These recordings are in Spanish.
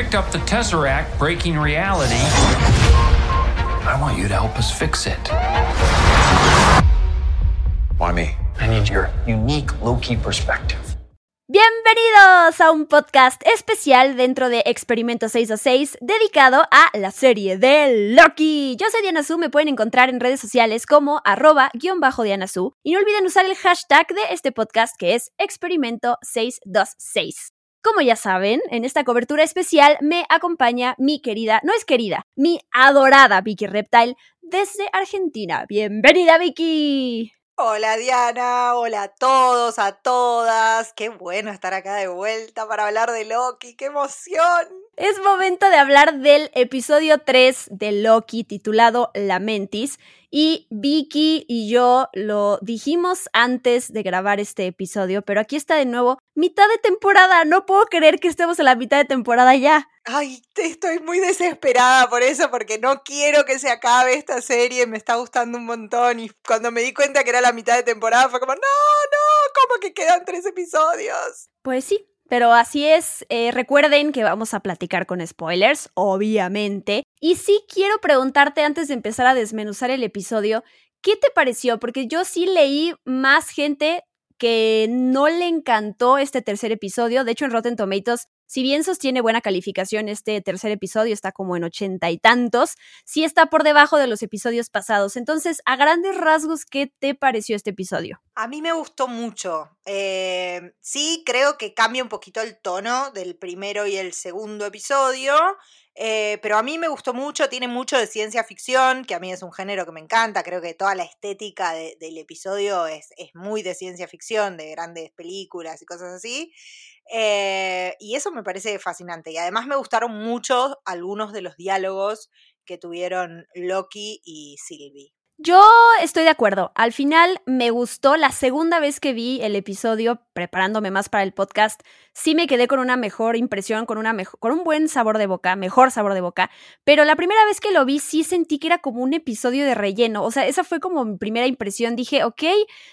picked up the Tesseract breaking reality. I want you to help us fix it. Why me? I need your unique Loki perspective. Bienvenidos a un podcast especial dentro de Experimento 626 dedicado a la serie de Loki. Yo soy Diana Su, me pueden encontrar en redes sociales como arroba guion bajo Diana Su y no olviden usar el hashtag de este podcast que es Experimento 626. Como ya saben, en esta cobertura especial me acompaña mi querida, no es querida, mi adorada Vicky Reptile desde Argentina. Bienvenida Vicky. Hola Diana, hola a todos, a todas. Qué bueno estar acá de vuelta para hablar de Loki, qué emoción. Es momento de hablar del episodio 3 de Loki titulado Lamentis. Y Vicky y yo lo dijimos antes de grabar este episodio, pero aquí está de nuevo mitad de temporada. No puedo creer que estemos en la mitad de temporada ya. Ay, estoy muy desesperada por eso, porque no quiero que se acabe esta serie, me está gustando un montón. Y cuando me di cuenta que era la mitad de temporada, fue como, no, no, ¿cómo que quedan tres episodios? Pues sí, pero así es, eh, recuerden que vamos a platicar con spoilers, obviamente. Y sí quiero preguntarte antes de empezar a desmenuzar el episodio, ¿qué te pareció? Porque yo sí leí más gente que no le encantó este tercer episodio. De hecho, en Rotten Tomatoes si bien sostiene buena calificación, este tercer episodio está como en ochenta y tantos, sí está por debajo de los episodios pasados. Entonces, a grandes rasgos, ¿qué te pareció este episodio? A mí me gustó mucho. Eh, sí, creo que cambia un poquito el tono del primero y el segundo episodio. Eh, pero a mí me gustó mucho, tiene mucho de ciencia ficción, que a mí es un género que me encanta, creo que toda la estética del episodio es, es, muy de ciencia ficción, de grandes películas y cosas así. Eh, y eso me parece fascinante. Y además me gustaron mucho algunos de los diálogos que tuvieron Loki y Sylvie. Yo estoy de acuerdo. Al final me gustó la segunda vez que vi el episodio, preparándome más para el podcast, sí me quedé con una mejor impresión, con, una con un buen sabor de boca, mejor sabor de boca. Pero la primera vez que lo vi sí sentí que era como un episodio de relleno. O sea, esa fue como mi primera impresión. Dije, ok,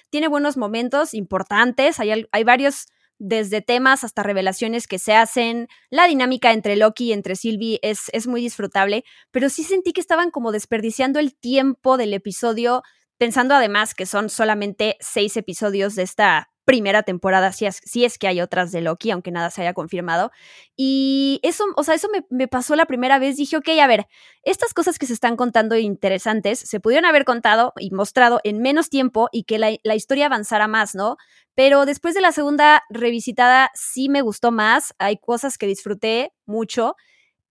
tiene buenos momentos importantes, hay, hay varios desde temas hasta revelaciones que se hacen. La dinámica entre Loki y entre Sylvie es, es muy disfrutable, pero sí sentí que estaban como desperdiciando el tiempo del episodio, pensando además que son solamente seis episodios de esta primera temporada, si es, si es que hay otras de Loki, aunque nada se haya confirmado. Y eso, o sea, eso me, me, pasó la primera vez. Dije, ok, a ver, estas cosas que se están contando interesantes se pudieron haber contado y mostrado en menos tiempo y que la, la historia avanzara más, ¿no? Pero después de la segunda revisitada sí me gustó más. Hay cosas que disfruté mucho.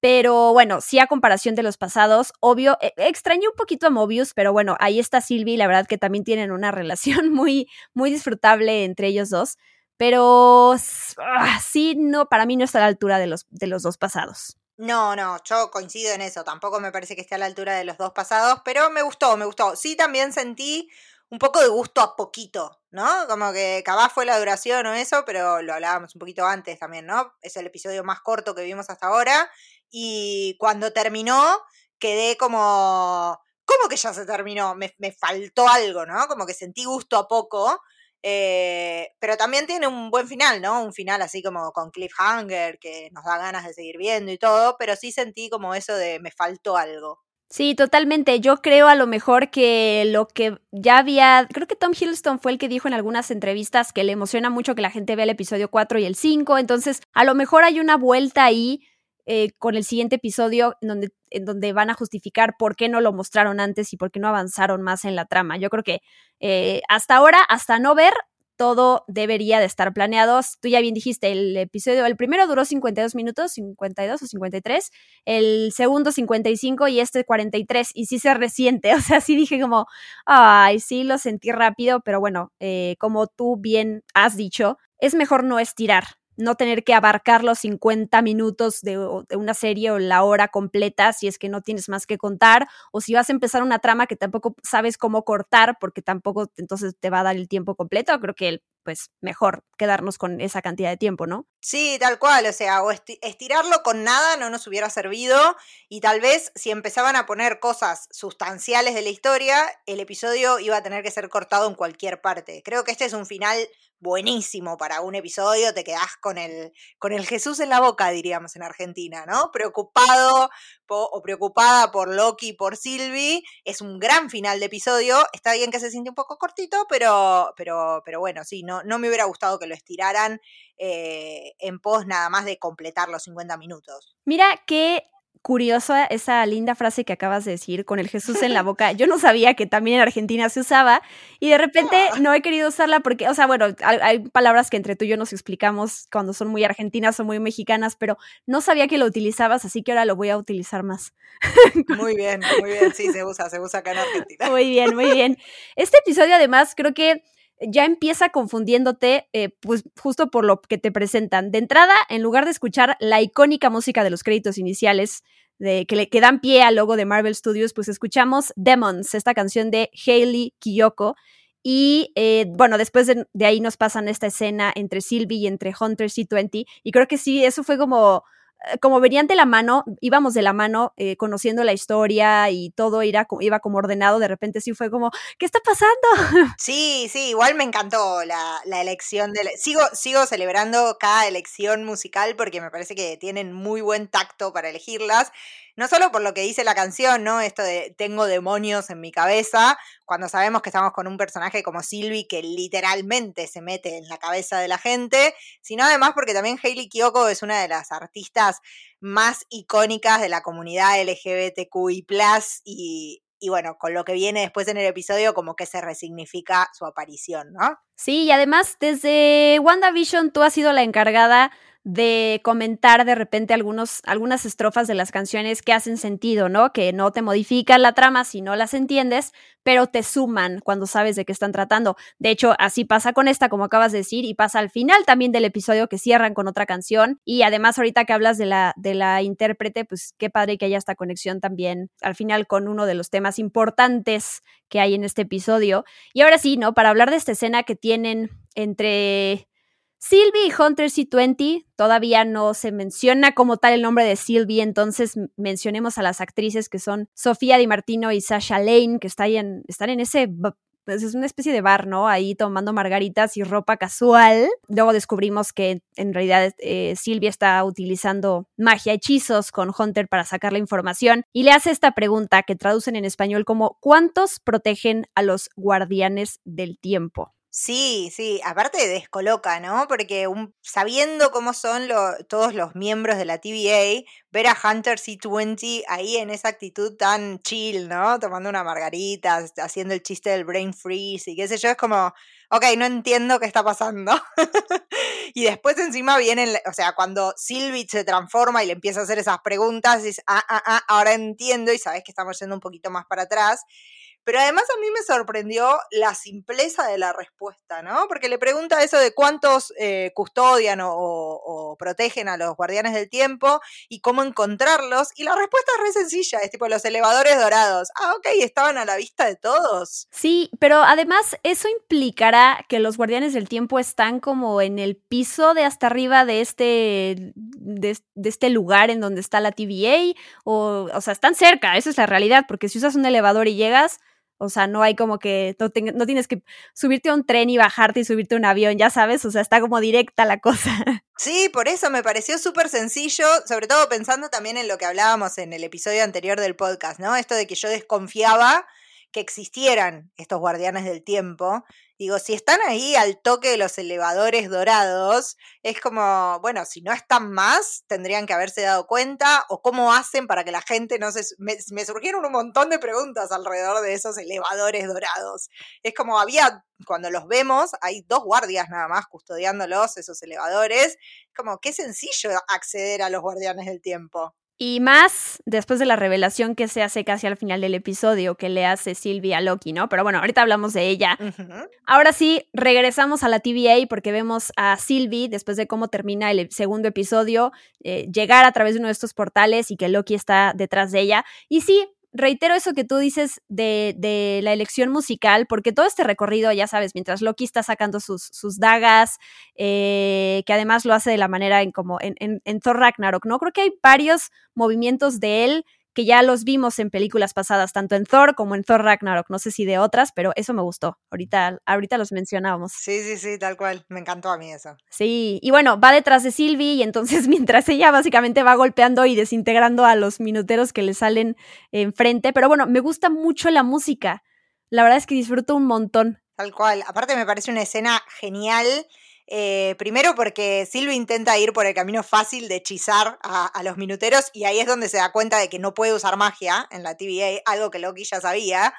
Pero bueno, sí a comparación de los pasados, obvio, e, extrañé un poquito a Mobius, pero bueno, ahí está Sylvie, la verdad que también tienen una relación muy, muy disfrutable entre ellos dos. Pero ah, sí, no, para mí no está a la altura de los, de los dos pasados. No, no, yo coincido en eso. Tampoco me parece que esté a la altura de los dos pasados, pero me gustó, me gustó. Sí, también sentí un poco de gusto a poquito, ¿no? Como que capaz fue la duración o eso, pero lo hablábamos un poquito antes también, ¿no? Es el episodio más corto que vimos hasta ahora y cuando terminó quedé como, ¿cómo que ya se terminó? Me, faltó algo, ¿no? Como que sentí gusto a poco, eh, pero también tiene un buen final, ¿no? Un final así como con cliffhanger, que nos da ganas de seguir viendo y todo, pero sí sentí como eso de me faltó algo. Sí, totalmente. Yo creo a lo mejor que lo que ya había, creo que Tom Hiddleston fue el que dijo en algunas entrevistas que le emociona mucho que la gente vea el episodio 4 y el 5, entonces a lo mejor hay una vuelta ahí eh, con el siguiente episodio en donde, en donde van a justificar por qué no lo mostraron antes y por qué no avanzaron más en la trama. Yo creo que eh, hasta ahora, hasta no ver, todo debería de estar planeado. Tú ya bien dijiste, el episodio, el primero duró 52 minutos, 52 o 53, el segundo 55 y este 43, y sí se resiente, o sea, sí dije como, ay, sí lo sentí rápido, pero bueno, eh, como tú bien has dicho, es mejor no estirar, no tener que abarcar los 50 minutos de, una serie o la hora completa si es que no tienes más que contar o si vas a empezar una trama que tampoco sabes cómo cortar porque tampoco entonces te va a dar el tiempo completo, creo que pues mejor quedarnos con esa cantidad de tiempo, ¿no? Sí, tal cual, o sea, o estirarlo con nada no nos hubiera servido y tal vez si empezaban a poner cosas sustanciales de la historia, el episodio iba a tener que ser cortado en cualquier parte. Creo que este es un final buenísimo para un episodio, te quedás con el, con el Jesús en la boca, diríamos en Argentina, ¿no? Preocupado o preocupada por Loki por Sylvie. Es un gran final de episodio. Está bien que se siente un poco cortito, pero, pero, pero bueno, sí, no, no me hubiera gustado que lo estiraran eh, en pos nada más de completar los 50 minutos. Mira que curiosa esa linda frase que acabas de decir con el Jesús en la boca. Yo no sabía que también en Argentina se usaba y de repente ah. no he querido usarla porque, o sea, bueno, hay, palabras que entre tú y yo nos explicamos cuando son muy argentinas o muy mexicanas, pero no sabía que lo utilizabas, así que ahora lo voy a utilizar más. Muy bien, muy bien, sí, se usa, se usa acá en Argentina. Muy bien, muy bien. Este episodio además creo que ya empieza confundiéndote, eh, pues justo por lo que te presentan. De entrada, en lugar de escuchar la icónica música de los créditos iniciales, de, que, le, dan pie al logo de Marvel Studios, pues escuchamos Demons, esta canción de Hayley Kiyoko. Y eh, bueno, después de, de, ahí nos pasan esta escena entre Sylvie y entre Hunter C20. Y creo que sí, eso fue como como venían de la mano, íbamos de la mano eh, conociendo la historia y todo iba, como ordenado, de repente sí fue como, ¿qué está pasando? Sí, sí, igual me encantó la, la elección de... sigo, sigo celebrando cada elección musical porque me parece que tienen muy buen tacto para elegirlas no solo por lo que dice la canción, ¿no? Esto de tengo demonios en mi cabeza, cuando sabemos que estamos con un personaje como Sylvie que literalmente se mete en la cabeza de la gente, sino además porque también Hailey Kiyoko es una de las artistas más icónicas de la comunidad LGBTQI+, y, y bueno, con lo que viene después en el episodio, como que se resignifica su aparición, ¿no? Sí, y además desde WandaVision tú has sido la encargada de comentar de repente algunos, algunas estrofas de las canciones que hacen sentido, ¿no? Que no te modifican la trama si no las entiendes, pero te suman cuando sabes de qué están tratando. De hecho, así pasa con esta, como acabas de decir, y pasa al final también del episodio que cierran con otra canción. Y además, ahorita que hablas de la, de la intérprete, pues qué padre que haya esta conexión también al final con uno de los temas importantes que hay en este episodio. Y ahora sí, ¿no? Para hablar de esta escena que tienen entre Sylvie y Hunter C20 todavía no se menciona como tal el nombre de Sylvie, entonces mencionemos a las actrices que son Sofía Di Martino y Sasha Lane, que están en, ese pues es una especie de bar, ¿no? Ahí tomando margaritas y ropa casual. Luego descubrimos que en realidad eh, está utilizando magia, hechizos con Hunter para sacar la información y le hace esta pregunta que traducen en español como ¿cuántos protegen a los guardianes del tiempo? Sí, sí, aparte descoloca, ¿no? Porque sabiendo cómo son todos los miembros de la TVA, ver a Hunter C20 ahí en esa actitud tan chill, ¿no? Tomando una margarita, haciendo el chiste del brain freeze y qué sé yo, es como, ok, no entiendo qué está pasando. y después encima vienen, o sea, cuando Sylvie se transforma y le empieza a hacer esas preguntas, dices, ah, ah, ah, ahora entiendo y sabes que estamos yendo un poquito más para atrás. Pero además a mí me sorprendió la simpleza de la respuesta, ¿no? Porque le pregunta eso de cuántos eh, custodian o, protegen a los guardianes del tiempo y cómo encontrarlos. Y la respuesta es re sencilla, es tipo los elevadores dorados. Ah, ok, estaban a la vista de todos. Sí, pero además eso implicará que los guardianes del tiempo están como en el piso de hasta arriba de este, de, de este lugar en donde está la TVA, o, o sea, están cerca, esa es la realidad, porque si usas un elevador y llegas o sea, no hay como que, no, tienes que subirte a un tren y bajarte y subirte a un avión, ya sabes, o sea, está como directa la cosa. Sí, por eso me pareció súper sencillo, sobre todo pensando también en lo que hablábamos en el episodio anterior del podcast, ¿no? Esto de que yo desconfiaba que existieran estos guardianes del tiempo Digo, si están ahí al toque de los elevadores dorados, es como, bueno, si no están más, tendrían que haberse dado cuenta, o cómo hacen para que la gente no se... Me, surgieron un montón de preguntas alrededor de esos elevadores dorados. Es como había, cuando los vemos, hay dos guardias nada más custodiándolos, esos elevadores. Como, qué sencillo acceder a los guardianes del tiempo. Y más después de la revelación que se hace casi al final del episodio que le hace Sylvia a Loki, ¿no? Pero bueno, ahorita hablamos de ella. Ahora sí, regresamos a la TVA porque vemos a Sylvie, después de cómo termina el segundo episodio, eh, llegar a través de uno de estos portales y que Loki está detrás de ella. Y sí, reitero eso que tú dices de, la elección musical, porque todo este recorrido, ya sabes, mientras Loki está sacando sus, sus dagas, eh, que además lo hace de la manera en como en, en, Thor Ragnarok, ¿no? Creo que hay varios movimientos de él que ya los vimos en películas pasadas, tanto en Thor como en Thor Ragnarok, no sé si de otras, pero eso me gustó. Ahorita, ahorita los mencionábamos. Sí, sí, sí, tal cual. Me encantó a mí eso. Sí, y bueno, va detrás de Sylvie y entonces mientras ella básicamente va golpeando y desintegrando a los minuteros que le salen enfrente, pero bueno, me gusta mucho la música. La verdad es que disfruto un montón. Tal cual. Aparte me parece una escena genial. Eh, primero porque Sylvie intenta ir por el camino fácil de hechizar a, los minuteros y ahí es donde se da cuenta de que no puede usar magia en la TVA, algo que Loki ya sabía.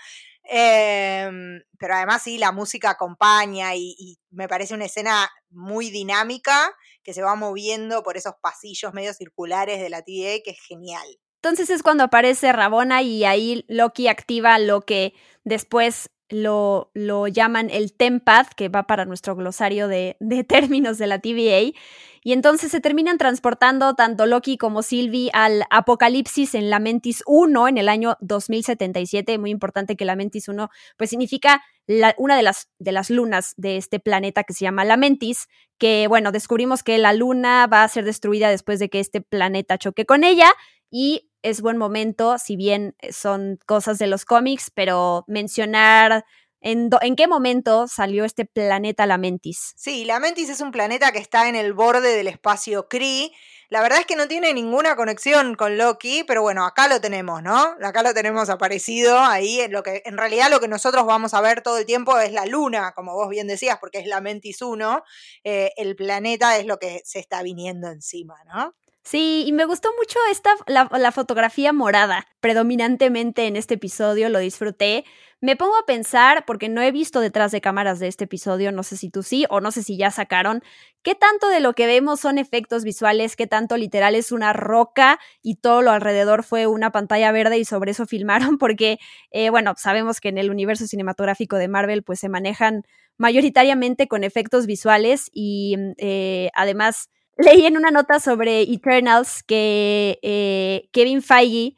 Em, pero además sí, la música acompaña y, y, me parece una escena muy dinámica que se va moviendo por esos pasillos medio circulares de la TVA que es genial. Entonces es cuando aparece Rabona y ahí Loki activa lo que después lo, lo llaman el Tempath, que va para nuestro glosario de, de, términos de la TVA. Y entonces se terminan transportando tanto Loki como Sylvie al Apocalipsis en Lamentis 1 en el año 2077. Muy importante que Lamentis 1 pues significa una de las, de las lunas de este planeta que se llama Lamentis, que bueno, descubrimos que la luna va a ser destruida después de que este planeta choque con ella y es buen momento, si bien son cosas de los cómics, pero mencionar en, en, qué momento salió este planeta Lamentis. Sí, Lamentis es un planeta que está en el borde del espacio Kree. La verdad es que no tiene ninguna conexión con Loki, pero bueno, acá lo tenemos, ¿no? Acá lo tenemos aparecido ahí. En, lo que, en realidad lo que nosotros vamos a ver todo el tiempo es la luna, como vos bien decías, porque es Lamentis 1. Eh, el planeta es lo que se está viniendo encima, ¿no? Sí, y me gustó mucho esta, la, fotografía morada, predominantemente en este episodio, lo disfruté. Me pongo a pensar, porque no he visto detrás de cámaras de este episodio, no sé si tú sí o no sé si ya sacaron, qué tanto de lo que vemos son efectos visuales, qué tanto literal es una roca y todo lo alrededor fue una pantalla verde y sobre eso filmaron, porque, eh, bueno, sabemos que en el universo cinematográfico de Marvel pues se manejan mayoritariamente con efectos visuales y eh, además leí en una nota sobre Eternals que eh, Kevin Feige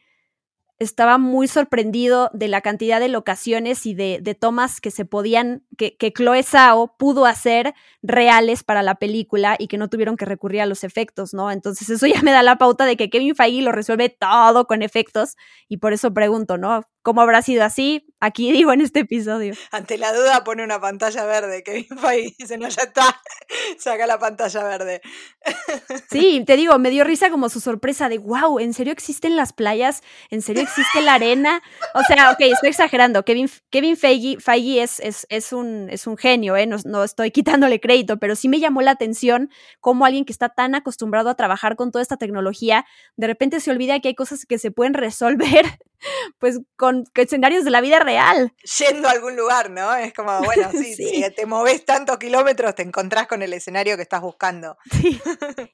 estaba muy sorprendido de la cantidad de locaciones y de, de tomas que se podían, que, que, Chloe Zhao pudo hacer reales para la película y que no tuvieron que recurrir a los efectos, ¿no? Entonces eso ya me da la pauta de que Kevin Feige lo resuelve todo con efectos y por eso pregunto, ¿no? ¿Cómo habrá sido así? Aquí digo en este episodio. Ante la duda pone una pantalla verde. Kevin Feige dice, no, ya está. Saca la pantalla verde. Sí, te digo, me dio risa como su sorpresa de, wow, ¿en serio existen las playas? ¿En serio existe la arena? O sea, ok, estoy exagerando. Kevin, Kevin Feige, Feige es, es, es, un, es un genio, ¿eh? No, no estoy quitándole crédito, pero sí me llamó la atención cómo alguien que está tan acostumbrado a trabajar con toda esta tecnología, de repente se olvida que hay cosas que se pueden resolver pues con escenarios de la vida real. Yendo a algún lugar, ¿no? Es como, bueno, sí, si te moves tantos kilómetros, te encontrás con el escenario que estás buscando. Sí.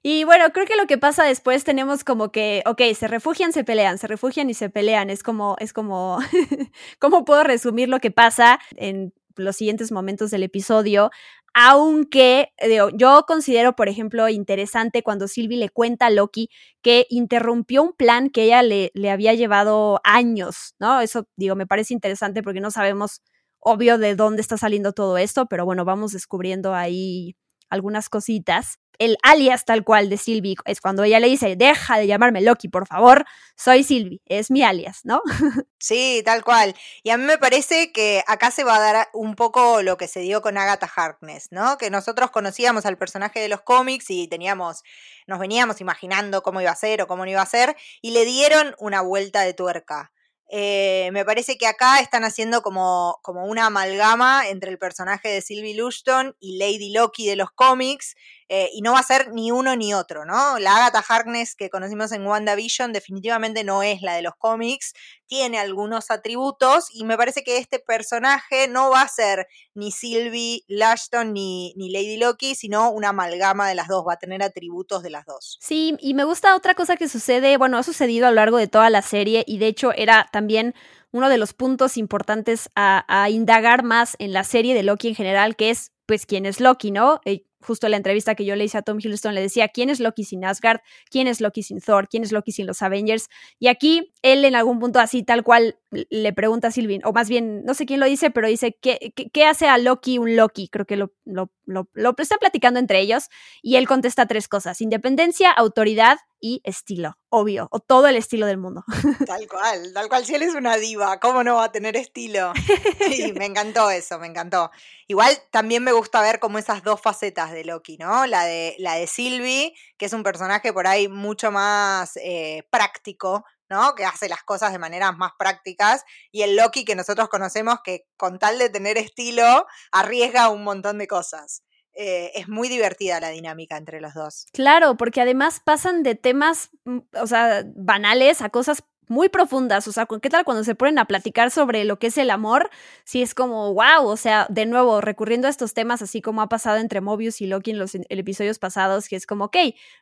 Y bueno, creo que lo que pasa después tenemos como que, ok, se refugian, se pelean, se refugian y se pelean. Es como, es como, ¿cómo puedo resumir lo que pasa en los siguientes momentos del episodio? Aunque yo considero, por ejemplo, interesante cuando Sylvie le cuenta a Loki que interrumpió un plan que ella le, le, había llevado años, ¿no? Eso, digo, me parece interesante porque no sabemos, obvio, de dónde está saliendo todo esto, pero bueno, vamos descubriendo ahí algunas cositas el alias tal cual de Sylvie es cuando ella le dice, deja de llamarme Loki, por favor, soy Sylvie, es mi alias, ¿no? Sí, tal cual. Y a mí me parece que acá se va a dar un poco lo que se dio con Agatha Harkness, ¿no? Que nosotros conocíamos al personaje de los cómics y teníamos, nos veníamos imaginando cómo iba a ser o cómo no iba a ser, y le dieron una vuelta de tuerca. Eh, me parece que acá están haciendo como, como una amalgama entre el personaje de Sylvie Lushton y Lady Loki de los cómics, eh, y no va a ser ni uno ni otro, ¿no? La Agatha Harkness que conocimos en WandaVision definitivamente no es la de los cómics, tiene algunos atributos y me parece que este personaje no va a ser ni Sylvie Lushton ni, ni Lady Loki, sino una amalgama de las dos, va a tener atributos de las dos. Sí, y me gusta otra cosa que sucede, bueno, ha sucedido a lo largo de toda la serie y de hecho era también uno de los puntos importantes a, a indagar más en la serie de Loki en general, que es pues quién es Loki, ¿no? Eh, justo en la entrevista que yo le hice a Tom Hiddleston le decía, ¿quién es Loki sin Asgard? ¿Quién es Loki sin Thor? ¿Quién es Loki sin los Avengers? Y aquí él en algún punto así tal cual le pregunta a Sylvie, o más bien, no sé quién lo dice, pero dice, ¿qué, qué, hace a Loki un Loki? Creo que lo, lo, lo, lo están platicando entre ellos y él contesta tres cosas, independencia, autoridad y estilo, obvio, o todo el estilo del mundo. Tal cual, tal cual, si él es una diva, ¿cómo no va a tener estilo? Sí, me encantó eso, me encantó. Igual también me gusta ver como esas dos facetas de Loki, ¿no? La de, la de Sylvie, que es un personaje por ahí mucho más eh, práctico, ¿no? Que hace las cosas de maneras más prácticas. Y el Loki que nosotros conocemos, que con tal de tener estilo, arriesga un montón de cosas. Eh, es muy divertida la dinámica entre los dos. Claro, porque además pasan de temas, mm, o sea, banales a cosas muy profundas, o sea, ¿qué tal cuando se ponen a platicar sobre lo que es el amor? Sí es como, wow, o sea, de nuevo, recurriendo a estos temas, así como ha pasado entre Mobius y Loki en los episodios pasados, que es como, ok,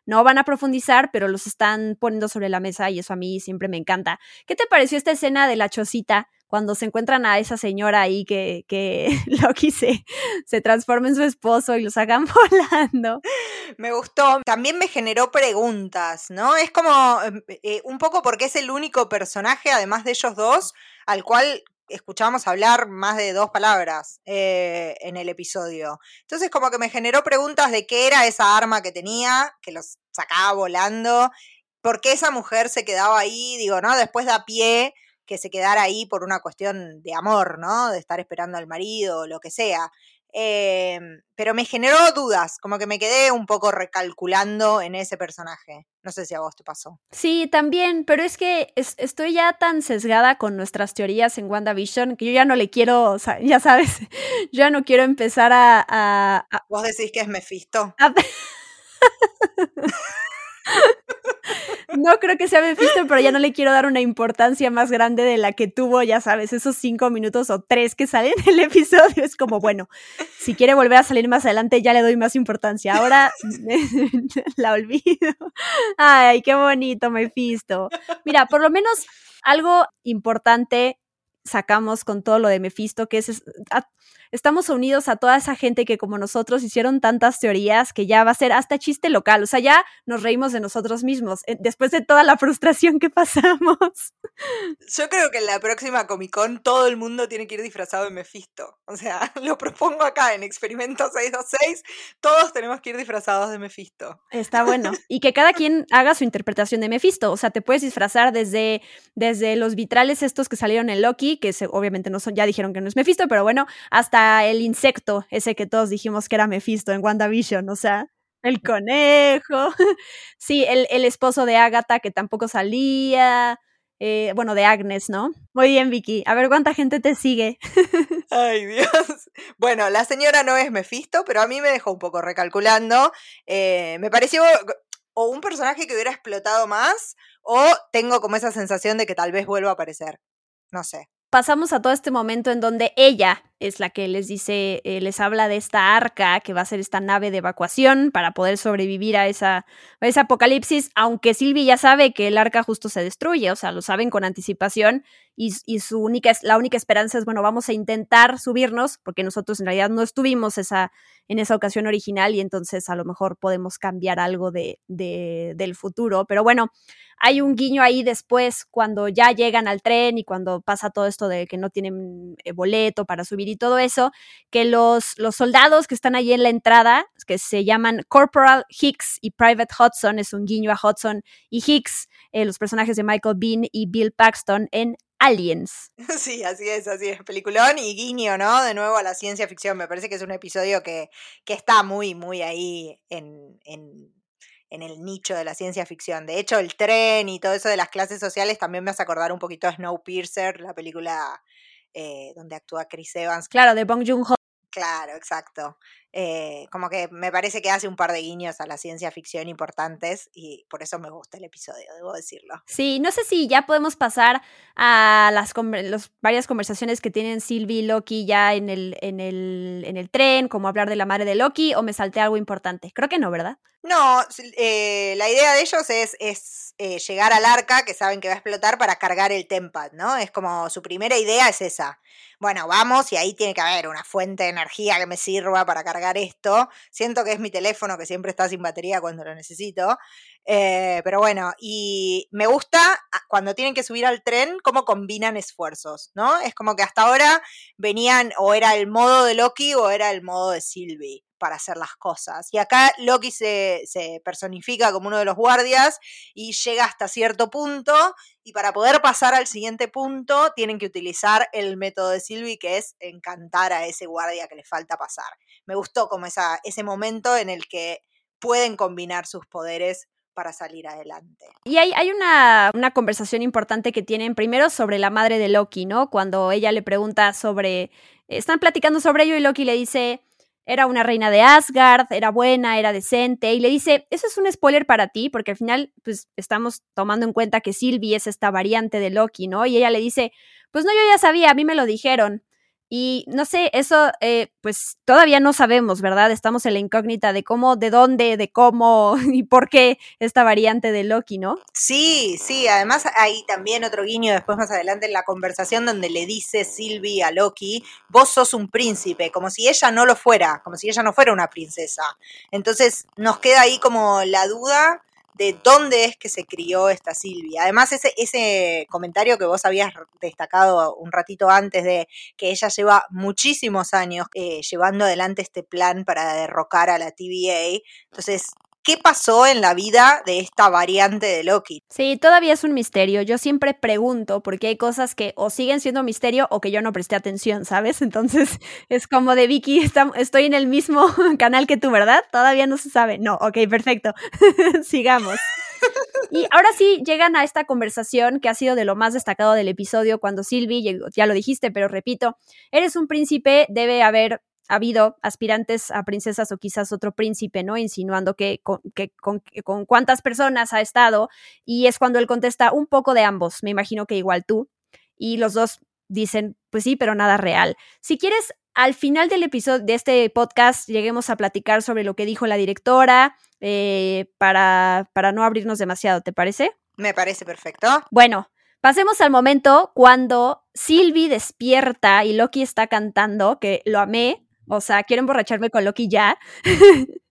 no van a profundizar, pero los están poniendo sobre la mesa y eso a mí siempre me encanta. ¿Qué te pareció esta escena de la chocita cuando se encuentran a esa señora ahí que, que Loki se, se transforma en su esposo y lo sacan volando. Me gustó. También me generó preguntas, ¿no? Es como em, eh, un poco porque es el único personaje, además de ellos dos, al cual escuchamos hablar más de dos palabras eh, en el episodio. Entonces como que me generó preguntas de qué era esa arma que tenía, que los sacaba volando, por qué esa mujer se quedaba ahí, digo, ¿no? Después da pie que se quedara ahí por una cuestión de amor, ¿no? De estar esperando al marido o lo que sea. Em, pero me generó dudas, como que me quedé un poco recalculando en ese personaje. No sé si a vos te pasó. Sí, también, pero es que estoy ya tan sesgada con nuestras teorías en WandaVision que yo ya no le quiero, o sea, ya sabes, yo ya no quiero empezar a... Vos decís que es Mephisto. No creo que sea Mephisto, pero ya no le quiero dar una importancia más grande de la que tuvo, ya sabes, esos cinco minutos o tres que salen en el episodio. Es como, bueno, si quiere volver a salir más adelante, ya le doy más importancia. Ahora la olvido. Ay, qué bonito, Mephisto. Mira, por lo menos algo importante sacamos con todo lo de Mephisto, que es, estamos unidos a toda esa gente que como nosotros hicieron tantas teorías que ya va a ser hasta chiste local, o sea, ya nos reímos de nosotros mismos, eh, después de toda la frustración que pasamos. Yo creo que en la próxima Comic Con todo el mundo tiene que ir disfrazado de Mephisto, o sea, lo propongo acá en Experimento 626, todos tenemos que ir disfrazados de Mephisto. Está bueno, y que cada quien haga su interpretación de Mephisto, o sea, te puedes disfrazar desde, desde los vitrales estos que salieron en Loki, que obviamente no son, ya dijeron que no es Mephisto, pero bueno, hasta el insecto, ese que todos dijimos que era Mephisto en WandaVision, o sea, el conejo. sí, el, el esposo de Agatha que tampoco salía. Eh, bueno, de Agnes, ¿no? Muy bien, Vicky. A ver cuánta gente te sigue. Ay, Dios. Bueno, la señora no es Mephisto, pero a mí me dejó un poco recalculando. Eh, me pareció o un personaje que hubiera explotado más, o tengo como esa sensación de que tal vez vuelva a aparecer. No sé pasamos a todo este momento en donde ella es la que les dice, eh, les habla de esta arca que va a ser esta nave de evacuación para poder sobrevivir a esa, ese apocalipsis, aunque Sylvie ya sabe que el arca justo se destruye, o sea, lo saben con anticipación y, y, su única, la única esperanza es, bueno, vamos a intentar subirnos, porque nosotros en realidad no estuvimos esa, en esa ocasión original y entonces a lo mejor podemos cambiar algo de, del futuro, pero bueno, hay un guiño ahí después cuando ya llegan al tren y cuando pasa todo esto de que no tienen eh, boleto para subir y todo eso, que los, los soldados que están ahí en la entrada, que se llaman Corporal Hicks y Private Hudson, es un guiño a Hudson y Hicks, eh, los personajes de Michael Bean y Bill Paxton en Aliens. Sí, así es, así es. Peliculón y guiño, ¿no? De nuevo a la ciencia ficción. Me parece que es un episodio que, que está muy, muy ahí en, en en el nicho de la ciencia ficción. De hecho, el tren y todo eso de las clases sociales también me hace acordar un poquito a Snowpiercer, la película eh, donde actúa Chris Evans. Claro, de Bong Joon-ho. Claro, exacto. Eh, como que me parece que hace un par de guiños a la ciencia ficción importantes y por eso me gusta el episodio, debo decirlo. Sí, no sé si ya podemos pasar a las varias conversaciones que tienen Sylvie y Loki ya en el, en, el, en el tren, como hablar de la madre de Loki, o me salté algo importante. Creo que no, ¿verdad? No, eh, la idea de ellos es, es es eh, llegar al arca, que saben que va a explotar, para cargar el Tempad, ¿no? Es como su primera idea es esa. Bueno, vamos y ahí tiene que haber una fuente de energía que me sirva para cargar esto. Siento que es mi teléfono que siempre está sin batería cuando lo necesito. Eh, pero bueno, y me gusta ah, cuando tienen que subir al tren cómo combinan esfuerzos, ¿no? Es como que hasta ahora venían o era el modo de Loki o era el modo de Sylvie para hacer las cosas. Y acá Loki se, se, personifica como uno de los guardias y llega hasta cierto punto y para poder pasar al siguiente punto tienen que utilizar el método de Sylvie que es encantar a ese guardia que le falta pasar. Me gustó como esa, ese momento en el que pueden combinar sus poderes para salir adelante. Y hay, hay una, una, conversación importante que tienen primero sobre la madre de Loki, ¿no? Cuando ella le pregunta sobre, están platicando sobre ello y Loki le dice, era una reina de Asgard, era buena, era decente, y le dice, eso es un spoiler para ti, porque al final, pues estamos tomando en cuenta que Sylvie es esta variante de Loki, ¿no? Y ella le dice, pues no, yo ya sabía, a mí me lo dijeron. Y no sé, eso eh, pues todavía no sabemos, ¿verdad? Estamos en la incógnita de cómo, de dónde, de cómo y por qué esta variante de Loki, ¿no? Sí, sí, además hay también otro guiño después más adelante en la conversación donde le dice Sylvie a Loki, vos sos un príncipe, como si ella no lo fuera, como si ella no fuera una princesa. Entonces nos queda ahí como la duda de dónde es que se crió esta Silvia. Además, ese, ese comentario que vos habías destacado un ratito antes de que ella lleva muchísimos años eh, llevando adelante este plan para derrocar a la TVA. Entonces, qué pasó en la vida de esta variante de Loki. Sí, todavía es un misterio. Yo siempre pregunto porque hay cosas que o siguen siendo misterio o que yo no presté atención, ¿sabes? Entonces es como de Vicky, estoy en el mismo canal que tú, ¿verdad? Todavía no se sabe. No, ok, perfecto. Sigamos. Y ahora sí llegan a esta conversación que ha sido de lo más destacado del episodio cuando Sylvie, ya lo dijiste, pero repito, eres un príncipe, debe haber ha habido aspirantes a princesas o quizás otro príncipe, ¿no? Insinuando que con, que, con, con cuántas personas ha estado. Y es cuando él contesta un poco de ambos, me imagino que igual tú. Y los dos dicen, pues sí, pero nada real. Si quieres, al final del episodio de este podcast lleguemos a platicar sobre lo que dijo la directora eh, para, para no abrirnos demasiado, ¿te parece? Me parece perfecto. Bueno, Pasemos al momento cuando Sylvie despierta y Loki está cantando, que lo amé, o sea, quiero emborracharme con Loki ya.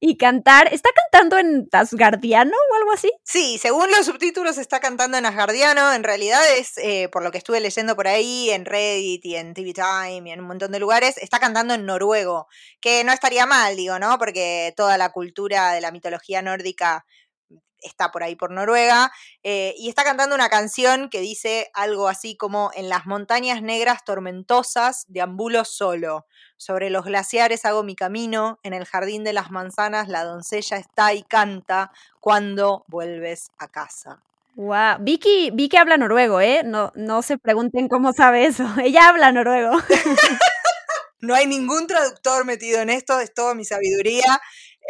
y cantar. ¿Está cantando en Asgardiano o algo así? Sí, según los subtítulos está cantando en Asgardiano. En realidad es, eh, por lo que estuve leyendo por ahí, en Reddit y en TV Time y en un montón de lugares, está cantando en noruego. Que no estaría mal, digo, ¿no? Porque toda la cultura de la mitología nórdica está por ahí por Noruega, eh, y está cantando una canción que dice algo así como en las montañas negras tormentosas deambulo solo, sobre los glaciares hago mi camino, en el jardín de las manzanas la doncella está y canta cuando vuelves a casa. Wow, Vicky, Vicky habla noruego, ¿eh? No, no se pregunten cómo sabe eso. Ella habla noruego. no hay ningún traductor metido en esto, es toda mi sabiduría.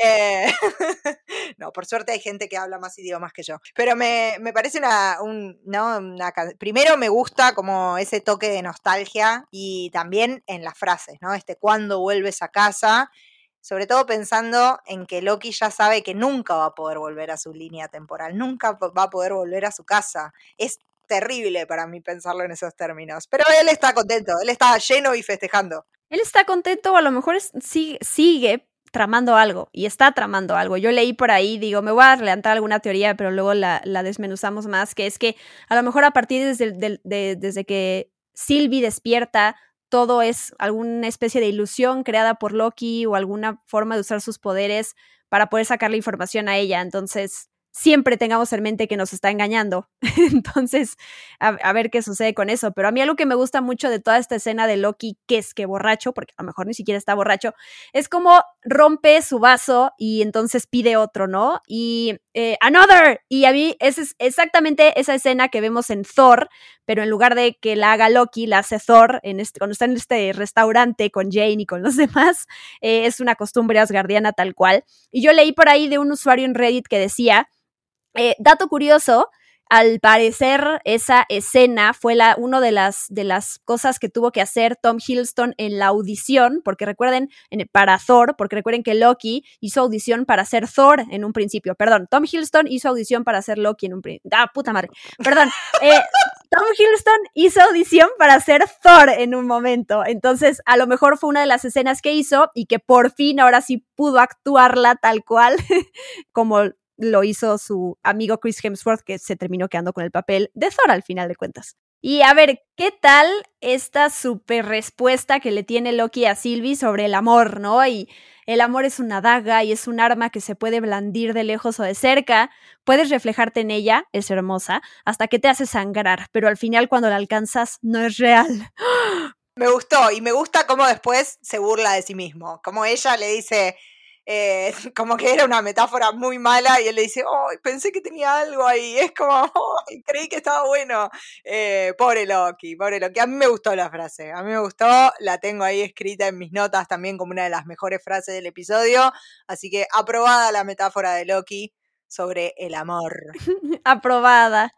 Eh, no, por suerte hay gente que habla más idiomas que yo. Pero me, parece una, un, ¿no? Una, Primero me gusta como ese toque de nostalgia y también en las frases, ¿no? Este cuando vuelves a casa. Sobre todo pensando en que Loki ya sabe que nunca va a poder volver a su línea temporal, nunca va a poder volver a su casa. Es terrible para mí pensarlo en esos términos. Pero él está contento, él está lleno y festejando. Él está contento, a lo mejor sigue tramando algo y está tramando algo. Yo leí por ahí, digo, me voy a adelantar alguna teoría, pero luego la, desmenuzamos más, que es que a lo mejor a partir desde, desde que Sylvie despierta, todo es alguna especie de ilusión creada por Loki o alguna forma de usar sus poderes para poder sacar la información a ella. Entonces, siempre tengamos en mente que nos está engañando. Entonces, a, ver qué sucede con eso. Pero a mí algo que me gusta mucho de toda esta escena de Loki, que es que borracho, porque a lo mejor ni siquiera está borracho, es como rompe su vaso y entonces pide otro, ¿no? Y eh, another. Y a mí es exactamente esa escena que vemos en Thor, pero en lugar de que la haga Loki, la hace Thor este, cuando está en este restaurante con Jane y con los demás. Eh, es una costumbre asgardiana tal cual. Y yo leí por ahí de un usuario en Reddit que decía eh, dato curioso, al parecer esa escena fue la una de las de las cosas que tuvo que hacer Tom Hiddleston en la audición, porque recuerden en, para Thor, porque recuerden que Loki hizo audición para ser Thor en un principio. Perdón, Tom Hiddleston hizo audición para ser Loki en un principio. Ah, puta madre. Perdón. Eh, Tom Hiddleston hizo audición para ser Thor en un momento. Entonces, a lo mejor fue una de las escenas que hizo y que por fin ahora sí pudo actuarla tal cual como lo hizo su amigo Chris Hemsworth, que se terminó quedando con el papel de Thor al final de cuentas. Y a ver, ¿qué tal esta super respuesta que le tiene Loki a Sylvie sobre el amor, ¿no? Y el amor es una daga y es un arma que se puede blandir de lejos o de cerca. Puedes reflejarte en ella, es hermosa, hasta que te hace sangrar, pero al final cuando la alcanzas no es real. Me gustó y me gusta cómo después se burla de sí mismo. Como ella le dice, eh, como que era una metáfora muy mala y él le dice, oh, pensé que tenía algo ahí, es como, oh, creí que estaba bueno. Eh, pobre Loki, pobre Loki. A mí me gustó la frase, a mí me gustó, la tengo ahí escrita en mis notas también como una de las mejores frases del episodio, así que aprobada la metáfora de Loki sobre el amor. aprobada.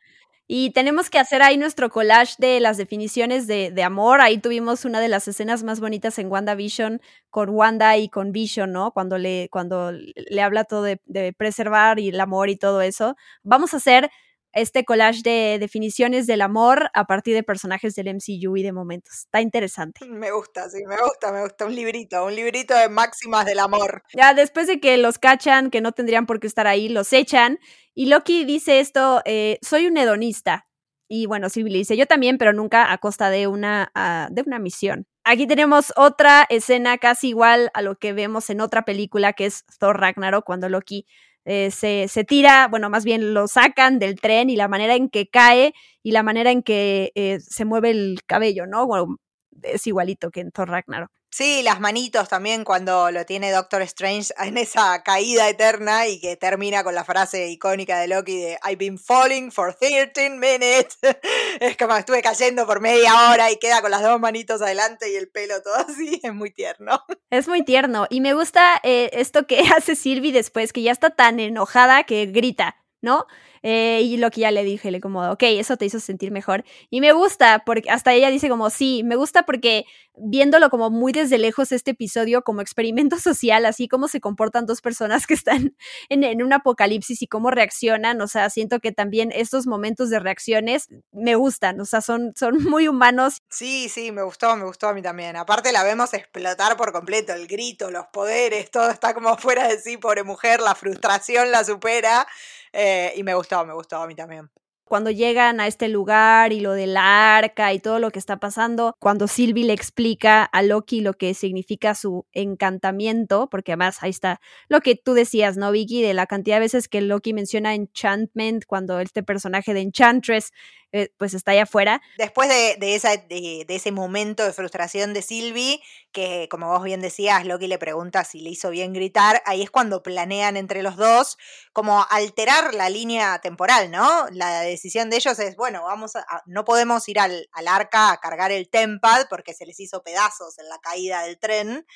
Y tenemos que hacer ahí nuestro collage de las definiciones de, de, amor. Ahí tuvimos una de las escenas más bonitas en WandaVision con Wanda y con Vision, ¿no? Cuando le, cuando le habla todo de, de preservar y el amor y todo eso. Vamos a hacer este collage de definiciones del amor a partir de personajes del MCU y de momentos. Está interesante. Me gusta, sí, me gusta, me gusta. Un librito, un librito de máximas del amor. Ya después de que los cachan, que no tendrían por qué estar ahí, los echan. Y Loki dice esto, eh, soy un hedonista. Y bueno, sí, le dice, yo también, pero nunca a costa de una, uh, de una misión. Aquí tenemos otra escena casi igual a lo que vemos en otra película que es Thor Ragnarok, cuando Loki eh, se, se, tira, bueno, más bien lo sacan del tren y la manera en que cae y la manera en que eh, se mueve el cabello, ¿no? Bueno, es igualito que en Thor Ragnarok. Sí, las manitos también cuando lo tiene Doctor Strange en esa caída eterna y que termina con la frase icónica de Loki de I've been falling for 13 minutes. Es como estuve cayendo por media hora y queda con las dos manitos adelante y el pelo todo así. Es muy tierno. Es muy tierno. Y me gusta eh, esto que hace Sylvie después, que ya está tan enojada que grita, ¿no? Eh, y lo que ya le dije, le como, ok, eso te hizo sentir mejor. Y me gusta, porque hasta ella dice como, sí, me gusta porque viéndolo como muy desde lejos este episodio como experimento social, así como se comportan dos personas que están en, en, un apocalipsis y cómo reaccionan, o sea, siento que también estos momentos de reacciones me gustan, o sea, son, son muy humanos. Sí, sí, me gustó, me gustó a mí también. Aparte la vemos explotar por completo, el grito, los poderes, todo está como fuera de sí, pobre mujer, la frustración la supera eh, y me gustó, me gustó a mí también cuando llegan a este lugar y lo del arca y todo lo que está pasando, cuando Sylvie le explica a Loki lo que significa su encantamiento, porque además ahí está lo que tú decías, ¿no, Vicky? De la cantidad de veces que Loki menciona enchantment cuando este personaje de Enchantress eh, pues está allá afuera. Después de, de, esa, de, ese momento de frustración de Sylvie, que como vos bien decías, Loki le pregunta si le hizo bien gritar, ahí es cuando planean entre los dos como alterar la línea temporal, ¿no? La decisión de ellos es, bueno, vamos a, no podemos ir al, al arca a cargar el Tempad porque se les hizo pedazos en la caída del tren,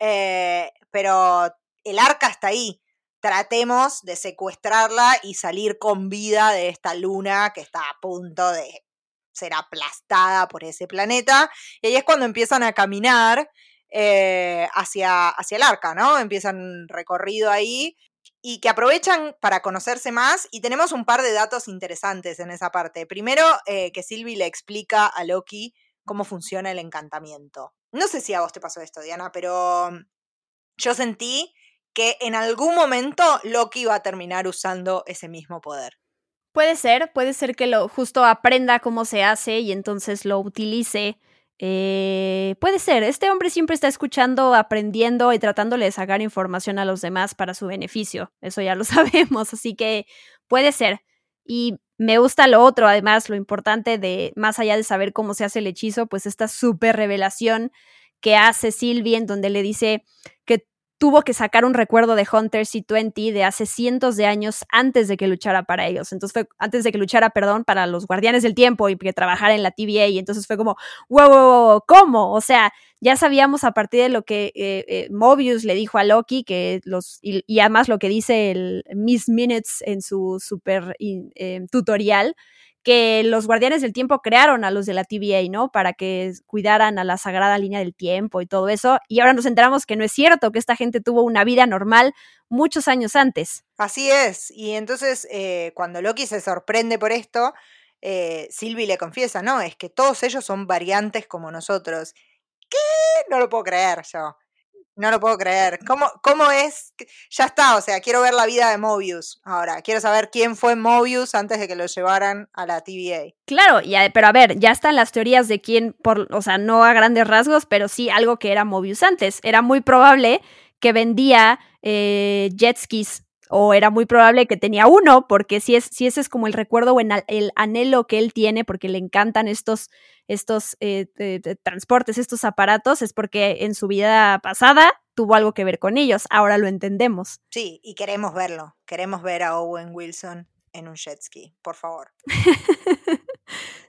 eh, pero el arca está ahí tratemos de secuestrarla y salir con vida de esta luna que está a punto de ser aplastada por ese planeta. Y ahí es cuando empiezan a caminar eh, hacia, hacia el arca, ¿no? Empiezan recorrido ahí y que aprovechan para conocerse más y tenemos un par de datos interesantes en esa parte. Primero, eh, que Sylvie le explica a Loki cómo funciona el encantamiento. No sé si a vos te pasó esto, Diana, pero yo sentí que en algún momento Loki va a terminar usando ese mismo poder. Puede ser, puede ser que lo justo aprenda cómo se hace y entonces lo utilice. Eh, puede ser, este hombre siempre está escuchando, aprendiendo y tratándole de sacar información a los demás para su beneficio. Eso ya lo sabemos, así que puede ser. Y me gusta lo otro, además, lo importante de, más allá de saber cómo se hace el hechizo, pues esta super revelación que hace Sylvie en donde le dice que tuvo que sacar un recuerdo de Hunter C20 de hace cientos de años antes de que luchara para ellos. Entonces fue antes de que luchara, perdón, para los Guardianes del Tiempo y que trabajara en la TVA. Y entonces fue como, wow, wow, wow ¿cómo? O sea, ya sabíamos a partir de lo que eh, eh, Mobius le dijo a Loki, que los, y, además lo que dice el Miss Minutes en su super eh, tutorial, que los guardianes del tiempo crearon a los de la TVA, ¿no? Para que cuidaran a la sagrada línea del tiempo y todo eso. Y ahora nos enteramos que no es cierto, que esta gente tuvo una vida normal muchos años antes. Así es. Y entonces, eh, cuando Loki se sorprende por esto, eh, Sylvie le confiesa, no, es que todos ellos son variantes como nosotros. ¿Qué? No lo puedo creer yo. No lo puedo creer. ¿Cómo, ¿Cómo es? Ya está, o sea, quiero ver la vida de Mobius ahora. Quiero saber quién fue Mobius antes de que lo llevaran a la TVA. Claro, ya, pero a ver, ya están las teorías de quién, por, o sea, no a grandes rasgos, pero sí algo que era Mobius antes. Era muy probable que vendía eh, jet skis o era muy probable que tenía uno, porque si, es, si ese es como el recuerdo o el anhelo que él tiene, porque le encantan estos, estos eh, transportes, estos aparatos, es porque en su vida pasada tuvo algo que ver con ellos. Ahora lo entendemos. Sí, y queremos verlo. Queremos ver a Owen Wilson en un jet ski, por favor.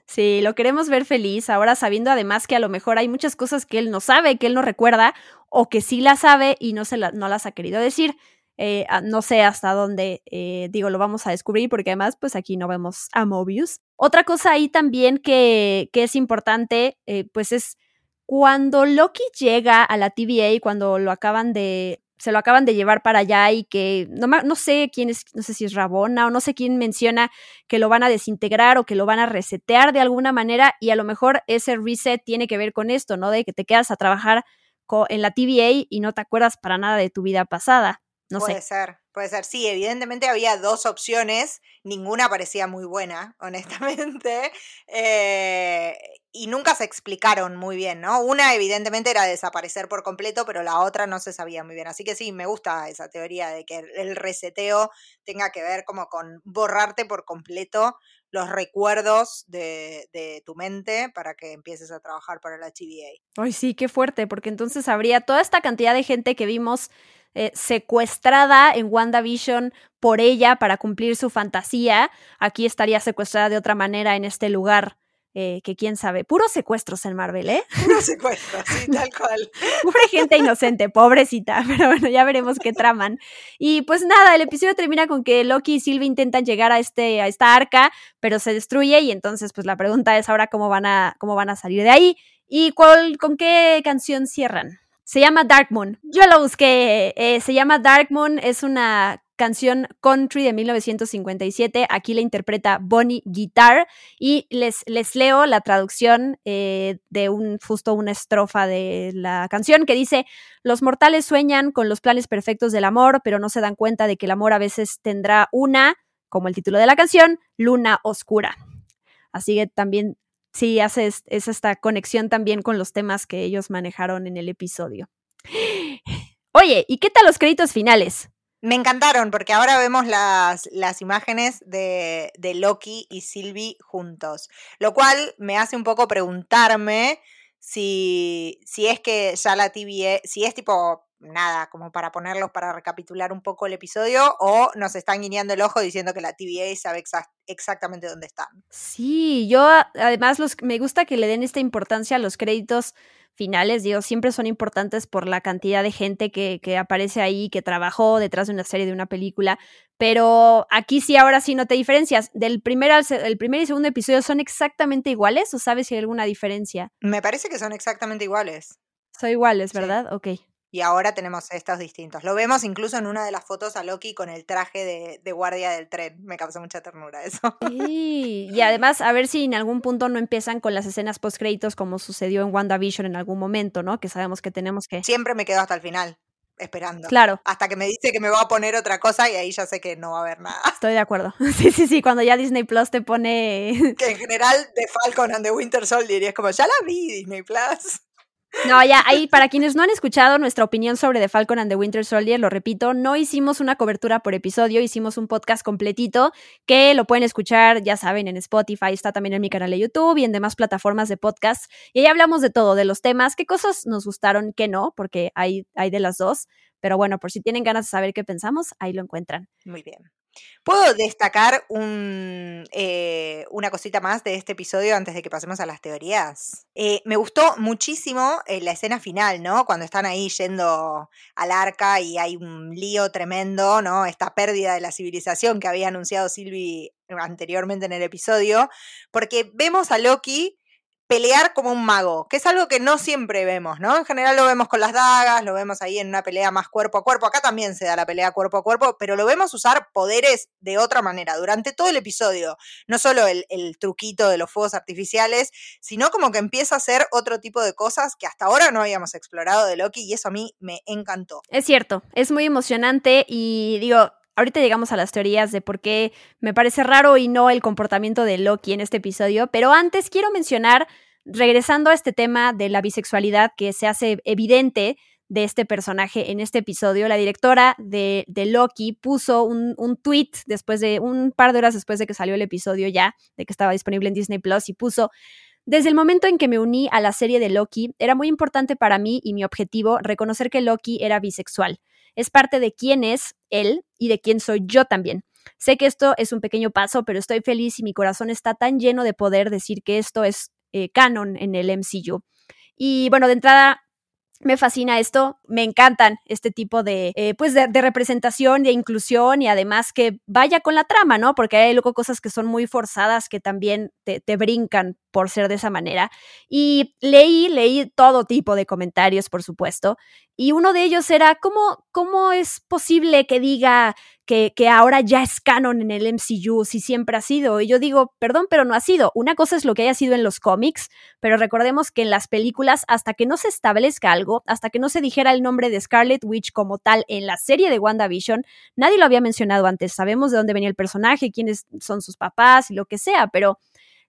sí, lo queremos ver feliz, ahora sabiendo además que a lo mejor hay muchas cosas que él no sabe, que él no recuerda, o que sí las sabe y no, se no las ha querido decir. Eh, no sé hasta dónde, eh, digo, lo vamos a descubrir porque además, pues aquí no vemos a Mobius. Otra cosa ahí también que, que es importante, eh, pues es cuando Loki llega a la TVA, cuando lo acaban de, se lo acaban de llevar para allá y que no, no sé quién es, no sé si es Rabona o no sé quién menciona que lo van a desintegrar o que lo van a resetear de alguna manera y a lo mejor ese reset tiene que ver con esto, ¿no? De que te quedas a trabajar en la TVA y no te acuerdas para nada de tu vida pasada. No puede ser, puede ser. Sí, evidentemente había dos opciones, ninguna parecía muy buena, honestamente, eh, y nunca se explicaron muy bien, ¿no? Una evidentemente era desaparecer por completo, pero la otra no se sabía muy bien. Así que sí, me gusta esa teoría de que el reseteo tenga que ver como con borrarte por completo los recuerdos de, de, tu mente para que empieces a trabajar para la TVA. Ay, sí, qué fuerte, porque entonces habría toda esta cantidad de gente que vimos eh, secuestrada en WandaVision por ella para cumplir su fantasía. Aquí estaría secuestrada de otra manera en este lugar. Eh, que quién sabe, puros secuestros en Marvel, ¿eh? Puros secuestros, sí, tal cual. Pobre gente inocente, pobrecita, pero bueno, ya veremos qué traman. Y pues nada, el episodio termina con que Loki y Sylvie intentan llegar a, este, a esta arca, pero se destruye y entonces pues la pregunta es ahora cómo van a, cómo van a salir de ahí y cuál, con qué canción cierran. Se llama Dark Moon. Yo lo busqué. Eh, se llama Dark Moon. Es una canción country de 1957. Aquí la interpreta Bonnie Guitar. Y les, les leo la traducción eh, de un, justo una estrofa de la canción que dice: Los mortales sueñan con los planes perfectos del amor, pero no se dan cuenta de que el amor a veces tendrá una, como el título de la canción, luna oscura. Así que también sí hace es, esta conexión también con los temas que ellos manejaron en el episodio. Oye, ¿y qué tal los créditos finales? Me encantaron porque ahora vemos las, las imágenes de, de, Loki y Sylvie juntos, lo cual me hace un poco preguntarme si, si es que ya la TV, si es tipo nada, como para ponerlos para recapitular un poco el episodio, o nos están guiñando el ojo diciendo que la TVA sabe exactamente dónde están. Sí, yo además los, me gusta que le den esta importancia a los créditos finales, digo, siempre son importantes por la cantidad de gente que, que aparece ahí, que trabajó detrás de una serie, de una película, pero aquí sí, ahora sí no te diferencias. Del primer, al, el primer y segundo episodio son exactamente iguales o sabes si hay alguna diferencia? Me parece que son exactamente iguales. Son iguales, ¿verdad? Ok y ahora tenemos estos distintos. Lo vemos incluso en una de las fotos a Loki con el traje de, guardia del tren. Me causó mucha ternura eso. Sí. Y además, a ver si en algún punto no empiezan con las escenas post créditos como sucedió en WandaVision en algún momento, ¿no? Que sabemos que tenemos que. Siempre me quedo hasta el final esperando. Claro. Hasta que me dice que me va a poner otra cosa y ahí ya sé que no va a haber nada. Estoy de acuerdo. Sí, sí, sí, cuando ya Disney Plus te pone... Que en general de Falcon and the Winter Soldier y es como, ya la vi Disney Plus. No, ya, ahí, para quienes no han escuchado nuestra opinión sobre The Falcon and the Winter Soldier, lo repito, no hicimos una cobertura por episodio, hicimos un podcast completito que lo pueden escuchar, ya saben, en Spotify, está también en mi canal de YouTube y en demás plataformas de podcast. Y ahí hablamos de todo, de los temas, qué cosas nos gustaron, qué no, porque hay, hay de las dos Pero bueno, por si tienen ganas de saber qué pensamos, ahí lo encuentran. Muy bien. ¿Puedo destacar eh, una cosita más de este episodio antes de que pasemos a las teorías? Eh, me gustó muchísimo eh, la escena final, ¿no? Cuando están ahí yendo al arca y hay un lío tremendo, ¿no? Esta pérdida de la civilización que había anunciado Sylvie anteriormente en el episodio, porque vemos a Loki pelear como un mago, que es algo que no siempre vemos, ¿no? En general lo vemos con las dagas, lo vemos ahí en una pelea más cuerpo a cuerpo, acá también se da la pelea cuerpo a cuerpo, pero lo vemos usar poderes de otra manera durante todo el episodio, no solo el, truquito de los fuegos artificiales, sino como que empieza a hacer otro tipo de cosas que hasta ahora no habíamos explorado de Loki y eso a mí me encantó. Es cierto, es muy emocionante y digo, Ahorita llegamos a las teorías de por qué me parece raro y no el comportamiento de Loki en este episodio, pero antes quiero mencionar, regresando a este tema de la bisexualidad que se hace evidente de este personaje en este episodio, la directora de, Loki puso un, un, tweet después de un par de horas después de que salió el episodio ya, de que estaba disponible en Disney Plus, y puso desde el momento en que me uní a la serie de Loki, era muy importante para mí y mi objetivo reconocer que Loki era bisexual. Es parte de quién es él y de quién soy yo también. Sé que esto es un pequeño paso, pero estoy feliz y mi corazón está tan lleno de poder decir que esto es eh, canon en el MCU. Y bueno, de entrada, me fascina esto, me encantan este tipo de, eh, pues de, representación, de inclusión y además que vaya con la trama, ¿no? Porque hay cosas que son muy forzadas que también te, te, brincan por ser de esa manera. Y leí, leí todo tipo de comentarios, por supuesto, y uno de ellos era, ¿cómo, cómo es posible que diga que, que, ahora ya es canon en el MCU si siempre ha sido? Y yo digo, perdón, pero no ha sido. Una cosa es lo que haya sido en los cómics, pero recordemos que en las películas, hasta que no se establezca algo, hasta que no se dijera el nombre de Scarlet Witch como tal en la serie de WandaVision, nadie lo había mencionado antes. Sabemos de dónde venía el personaje, quiénes son sus papás y lo que sea, pero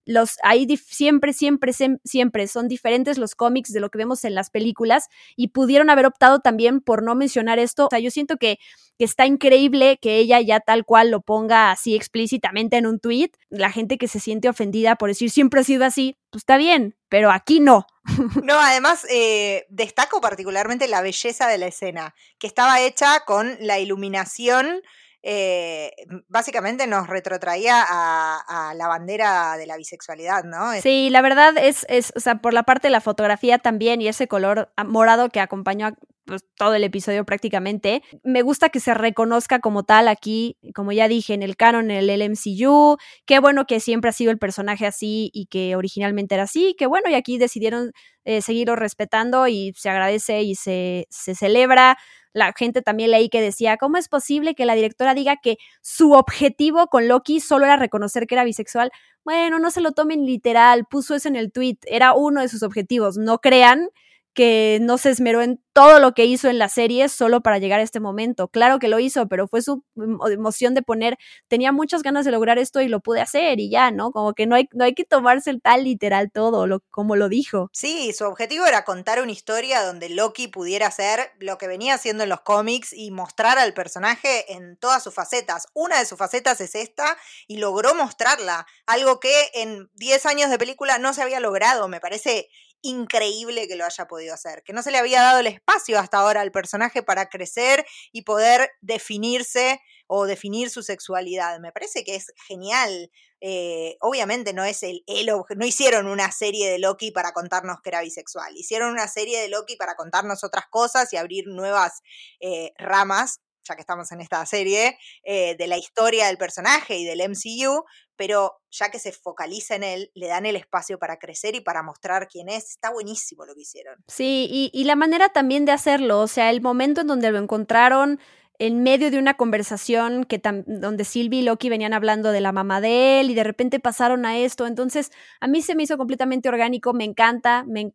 los ahí siempre, siempre, siempre son diferentes los cómics de lo que vemos en las películas y pudieron haber optado también por no mencionar esto. O sea, yo siento que, que está increíble que ella ya tal cual lo ponga así explícitamente en un tweet. La gente que se siente ofendida por decir siempre ha sido así, pues está bien, pero aquí no. No, además eh, destaco particularmente la belleza de la escena, que estaba hecha con la iluminación eh, básicamente nos retrotraía a, la bandera de la bisexualidad, ¿no? Sí, la verdad es, es, o sea, por la parte de la fotografía también y ese color morado que acompañó a pues, todo el episodio prácticamente. Me gusta que se reconozca como tal aquí, como ya dije, en el canon, en el LMCU. Qué bueno que siempre ha sido el personaje así y que originalmente era así. Qué bueno, y aquí decidieron eh, seguirlo respetando y se agradece y se, se celebra la gente también leí que decía, ¿cómo es posible que la directora diga que su objetivo con Loki solo era reconocer que era bisexual? Bueno, no se lo tomen literal, puso eso en el tweet, era uno de sus objetivos. No crean que no se esmeró en todo lo que hizo en la serie solo para llegar a este momento. Claro que lo hizo, pero fue su emoción de poner, tenía muchas ganas de lograr esto y lo pude hacer y ya, ¿no? Como que no hay, no hay que tomarse el tal literal todo, lo, como lo dijo. Sí, su objetivo era contar una historia donde Loki pudiera hacer lo que venía haciendo en los cómics y mostrar al personaje en todas sus facetas. Una de sus facetas es esta y logró mostrarla, algo que en 10 años de película no se había logrado, me parece increíble que lo haya podido hacer, que no se le había dado el espacio hasta ahora al personaje para crecer y poder definirse o definir su sexualidad. Me parece que es genial. Eh, obviamente no es el, el, no hicieron una serie de Loki para contarnos que era bisexual, hicieron una serie de Loki para contarnos otras cosas y abrir nuevas eh, ramas ya que estamos en esta serie, eh, de la historia del personaje y del MCU, pero ya que se focaliza en él, le dan el espacio para crecer y para mostrar quién es. Está buenísimo lo que hicieron. Sí, y, y la manera también de hacerlo, o sea, el momento en donde lo encontraron en medio de una conversación que donde Sylvie y Loki venían hablando de la mamá de él y de repente pasaron a esto. Entonces, a mí se me hizo completamente orgánico, me encanta, me,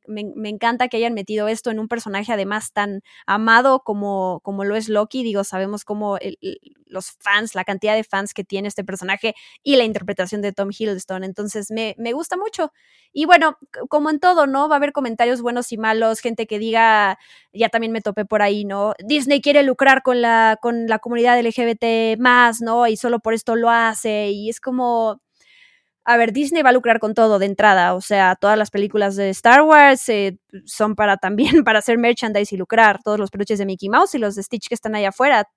encanta que hayan metido esto en un personaje además tan amado como, como lo es Loki. Digo, sabemos cómo los fans, la cantidad de fans que tiene este personaje y la interpretación de Tom Hiddleston. Entonces, me, me gusta mucho. Y bueno, como en todo, ¿no? Va a haber comentarios buenos y malos, gente que diga, ya también me topé por ahí, ¿no? Disney quiere lucrar con la, con la comunidad LGBT más, ¿no? Y solo por esto lo hace. Y es como, a ver, Disney va a lucrar con todo de entrada, o sea, todas las películas de Star Wars eh, son para también para hacer merchandise y lucrar, todos los peluches de Mickey Mouse y los de Stitch que están allá afuera,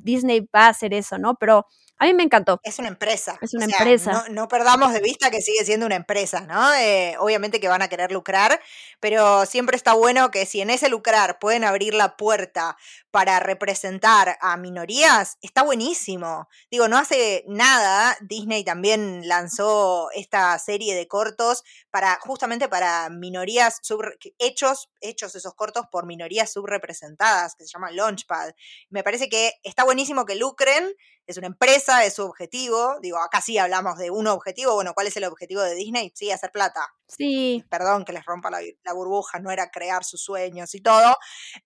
Disney va a hacer eso, ¿no? Pero a mí me encantó. Es una empresa. Es una empresa. No, perdamos de vista que sigue siendo una empresa, ¿no? Eh, obviamente que van a querer lucrar, pero siempre está bueno que si en ese lucrar pueden abrir la puerta para representar a minorías, está buenísimo. Digo, no hace nada, Disney también lanzó esta serie de cortos para justamente para minorías hechos, hechos esos cortos por minorías subrepresentadas, que se llama Launchpad. Me parece que está buenísimo que lucren, es una empresa, es su objetivo. Digo, acá sí hablamos de un objetivo. Bueno, ¿cuál es el objetivo de Disney? Sí, hacer plata. Sí. Perdón que les rompa la, burbuja, no era crear sus sueños y todo.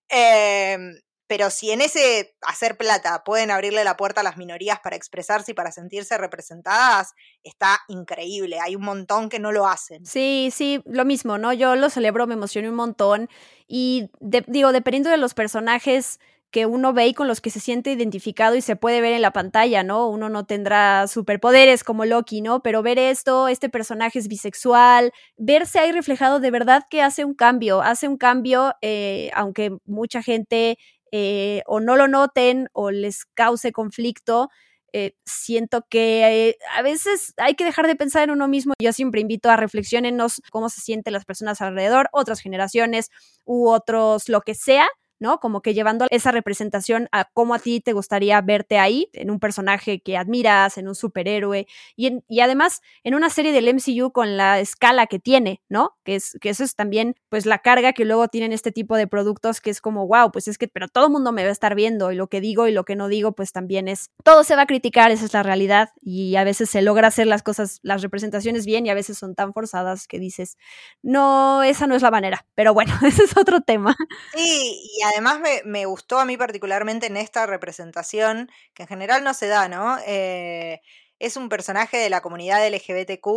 Em, pero si en ese hacer plata pueden abrirle la puerta a las minorías para expresarse y para sentirse representadas, está increíble. Hay un montón que no lo hacen. Sí, sí, lo mismo, ¿no? Yo lo celebro, me emocioné un montón. Y digo, dependiendo de los personajes que uno ve y con los que se siente identificado y se puede ver en la pantalla, ¿no? Uno no tendrá superpoderes como Loki, ¿no? Pero ver esto, este personaje es bisexual, verse ahí reflejado de verdad que hace un cambio, hace un cambio, eh, aunque mucha gente eh, o no lo noten o les cause conflicto. Eh, siento que a veces hay que dejar de pensar en uno mismo. Yo siempre invito a reflexionarnos cómo se sienten las personas alrededor, otras generaciones u otros, lo que sea, ¿no? Como que llevando esa representación a cómo a ti te gustaría verte ahí, en un personaje que admiras, en un superhéroe, y, y además en una serie del MCU con la escala que tiene, ¿no? Que, es, que eso es también, pues, la carga que luego tienen este tipo de productos, que es como, wow, pues es que, pero todo el mundo me va a estar viendo, y lo que digo y lo que no digo, pues también es, todo se va a criticar, esa es la realidad, y a veces se logra hacer las cosas, las representaciones bien, y a veces son tan forzadas que dices, no, esa no es la manera, pero bueno, ese es otro tema. Sí, y además me, gustó a mí particularmente en esta representación, que en general no se da, ¿no? Eh, es un personaje de la comunidad LGBTQ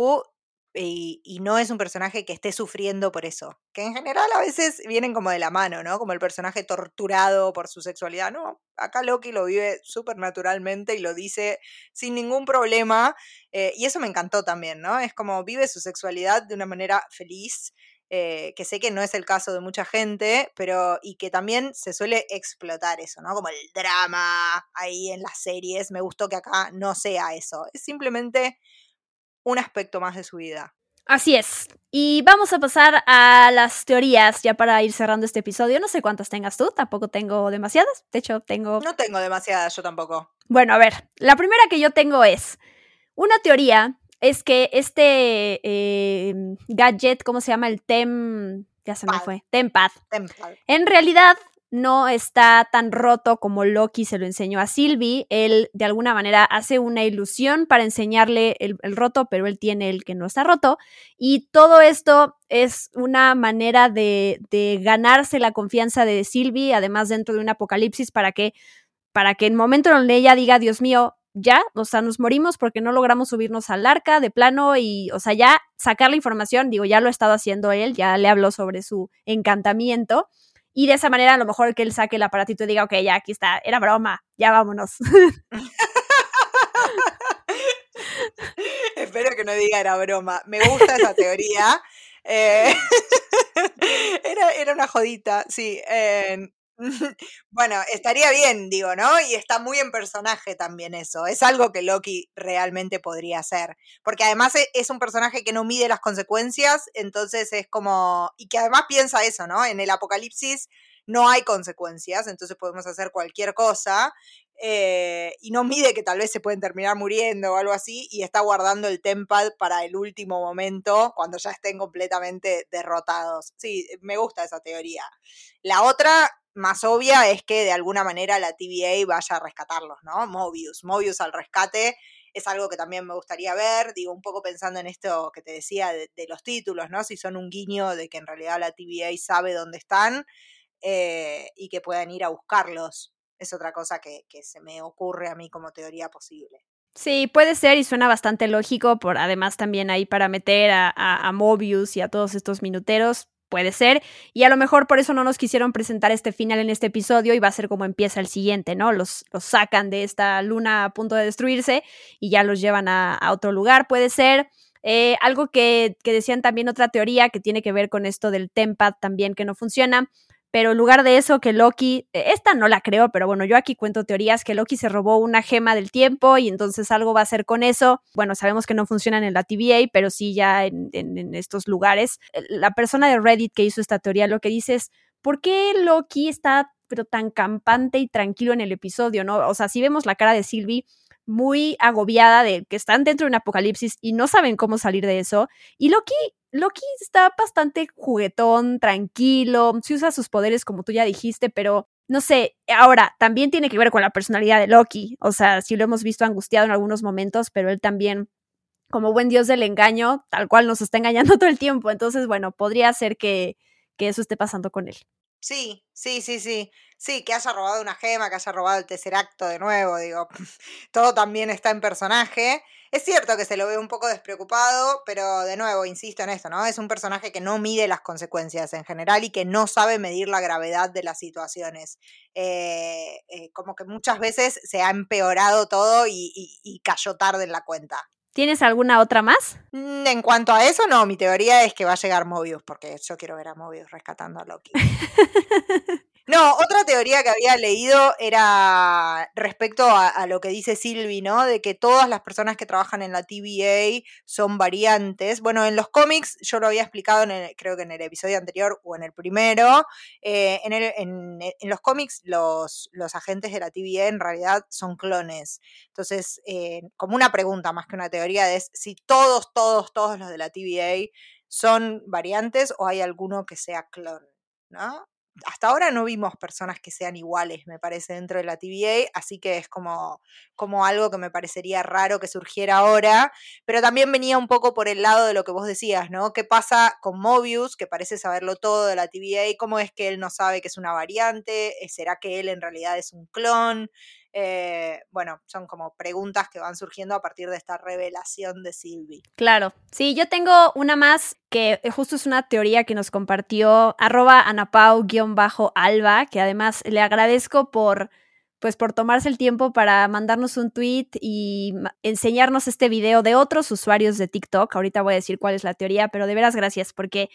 y, no es un personaje que esté sufriendo por eso. Que en general a veces vienen como de la mano, ¿no? Como el personaje torturado por su sexualidad. No, acá Loki lo vive súper naturalmente y lo dice sin ningún problema. Eh, y eso me encantó también, ¿no? Es como vive su sexualidad de una manera feliz eh, que sé que no es el caso de mucha gente, pero y que también se suele explotar eso, ¿no? Como el drama ahí en las series. Me gustó que acá no sea eso. Es simplemente un aspecto más de su vida. Así es. Y vamos a pasar a las teorías ya para ir cerrando este episodio. No sé cuántas tengas tú, tampoco tengo demasiadas. De hecho, tengo... No tengo demasiadas, yo tampoco. Bueno, a ver, la primera que yo tengo es una teoría es que este eh, gadget, ¿cómo se llama? El TEM, ya se me fue, TEMPAD. Tempad. En realidad no está tan roto como Loki se lo enseñó a Sylvie. Él de alguna manera hace una ilusión para enseñarle el, roto, pero él tiene el que no está roto. Y todo esto es una manera de, de ganarse la confianza de Sylvie, además dentro de un apocalipsis, para que, para que en el momento donde ella diga, Dios mío, ya, o sea, nos morimos porque no logramos subirnos al arca de plano y, o sea, ya sacar la información, digo, ya lo ha estado haciendo él, ya le habló sobre su encantamiento. Y de esa manera, a lo mejor que él saque el aparatito y diga, ok, ya aquí está, era broma, ya vámonos. Espero que no diga era broma. Me gusta esa teoría. Eh, era, era, una jodita, sí. bueno, estaría bien, digo, ¿no? Y está muy en personaje también eso. Es algo que Loki realmente podría hacer. Porque además e, es un personaje que no mide las consecuencias, entonces es como... Y que además piensa eso, ¿no? En el apocalipsis no hay consecuencias, entonces podemos hacer cualquier cosa. Eh, y no mide que tal vez se pueden terminar muriendo o algo así, y está guardando el Tempad para el último momento, cuando ya estén completamente derrotados. Sí, me gusta esa teoría. La otra más obvia es que de alguna manera la TVA vaya a rescatarlos, ¿no? Mobius, Mobius al rescate es algo que también me gustaría ver, digo, un poco pensando en esto que te decía de, los títulos, ¿no? Si son un guiño de que en realidad la TVA sabe dónde están eh, y que puedan ir a buscarlos. Es otra cosa que, se me ocurre a mí como teoría posible. Sí, puede ser y suena bastante lógico, por además también ahí para meter a, a Mobius y a todos estos minuteros, Puede ser. Y a lo mejor por eso no nos quisieron presentar este final en este episodio y va a ser como empieza el siguiente, ¿no? Los, los sacan de esta luna a punto de destruirse y ya los llevan a, otro lugar. Puede ser. Eh, algo que, que decían también otra teoría que tiene que ver con esto del Tempad también que no funciona pero en lugar de eso que Loki, e, esta no la creo, pero bueno, yo aquí cuento teorías que Loki se robó una gema del tiempo y entonces algo va a hacer con eso. Bueno, sabemos que no funcionan en la TVA, pero sí ya en, en estos lugares. La persona de Reddit que hizo esta teoría lo que dice es, ¿por qué Loki está pero tan campante y tranquilo en el episodio, ¿no? O sea, si vemos la cara de Sylvie muy agobiada de que están dentro de un apocalipsis y no saben cómo salir de eso. Y Loki Loki está bastante juguetón, tranquilo, sí usa sus poderes como tú ya dijiste, pero no sé, ahora también tiene que ver con la personalidad de Loki, o sea, sí lo hemos visto angustiado en algunos momentos, pero él también, como buen dios del engaño, tal cual nos está engañando todo el tiempo, entonces, bueno, podría ser que, que eso esté pasando con él. Sí, sí, sí, sí. Sí, que haya robado una gema, que haya robado el tercer acto de nuevo, digo, todo también está en personaje. Es cierto que se lo ve un poco despreocupado, pero de nuevo, insisto en esto, ¿no? Es un personaje que no mide las consecuencias en general y que no sabe medir la gravedad de las situaciones. Eh, eh, como que muchas veces se ha empeorado todo y, cayó tarde en la cuenta. ¿Tienes alguna otra más? Mm, en cuanto a eso, no, mi teoría es que va a llegar Mobius, porque yo quiero ver a Mobius rescatando a Loki. No, otra teoría que había leído era respecto a, lo que dice Sylvie, ¿no? De que todas las personas que trabajan en la TVA son variantes. Bueno, en los cómics yo lo había explicado, en creo que en el episodio anterior o en el primero. Eh, en, los cómics los, los, agentes de la TVA en realidad son clones. Entonces, eh, como una pregunta más que una teoría es si todos, todos, todos los de la TVA son variantes o hay alguno que sea clon, ¿no? Hasta ahora no vimos personas que sean iguales, me parece, dentro de la TVA, así que es como, como algo que me parecería raro que surgiera ahora, pero también venía un poco por el lado de lo que vos decías, ¿no? ¿Qué pasa con Mobius, que parece saberlo todo de la TVA? ¿Cómo es que él no sabe que es una variante? ¿Será que él en realidad es un clon? Eh, bueno, son como preguntas que van surgiendo a partir de esta revelación de Sylvie. Claro, sí, yo tengo una más que justo es una teoría que nos compartió arroba anapau-alba, que además le agradezco por pues por tomarse el tiempo para mandarnos un tweet y enseñarnos este video de otros usuarios de TikTok. Ahorita voy a decir cuál es la teoría, pero de veras gracias porque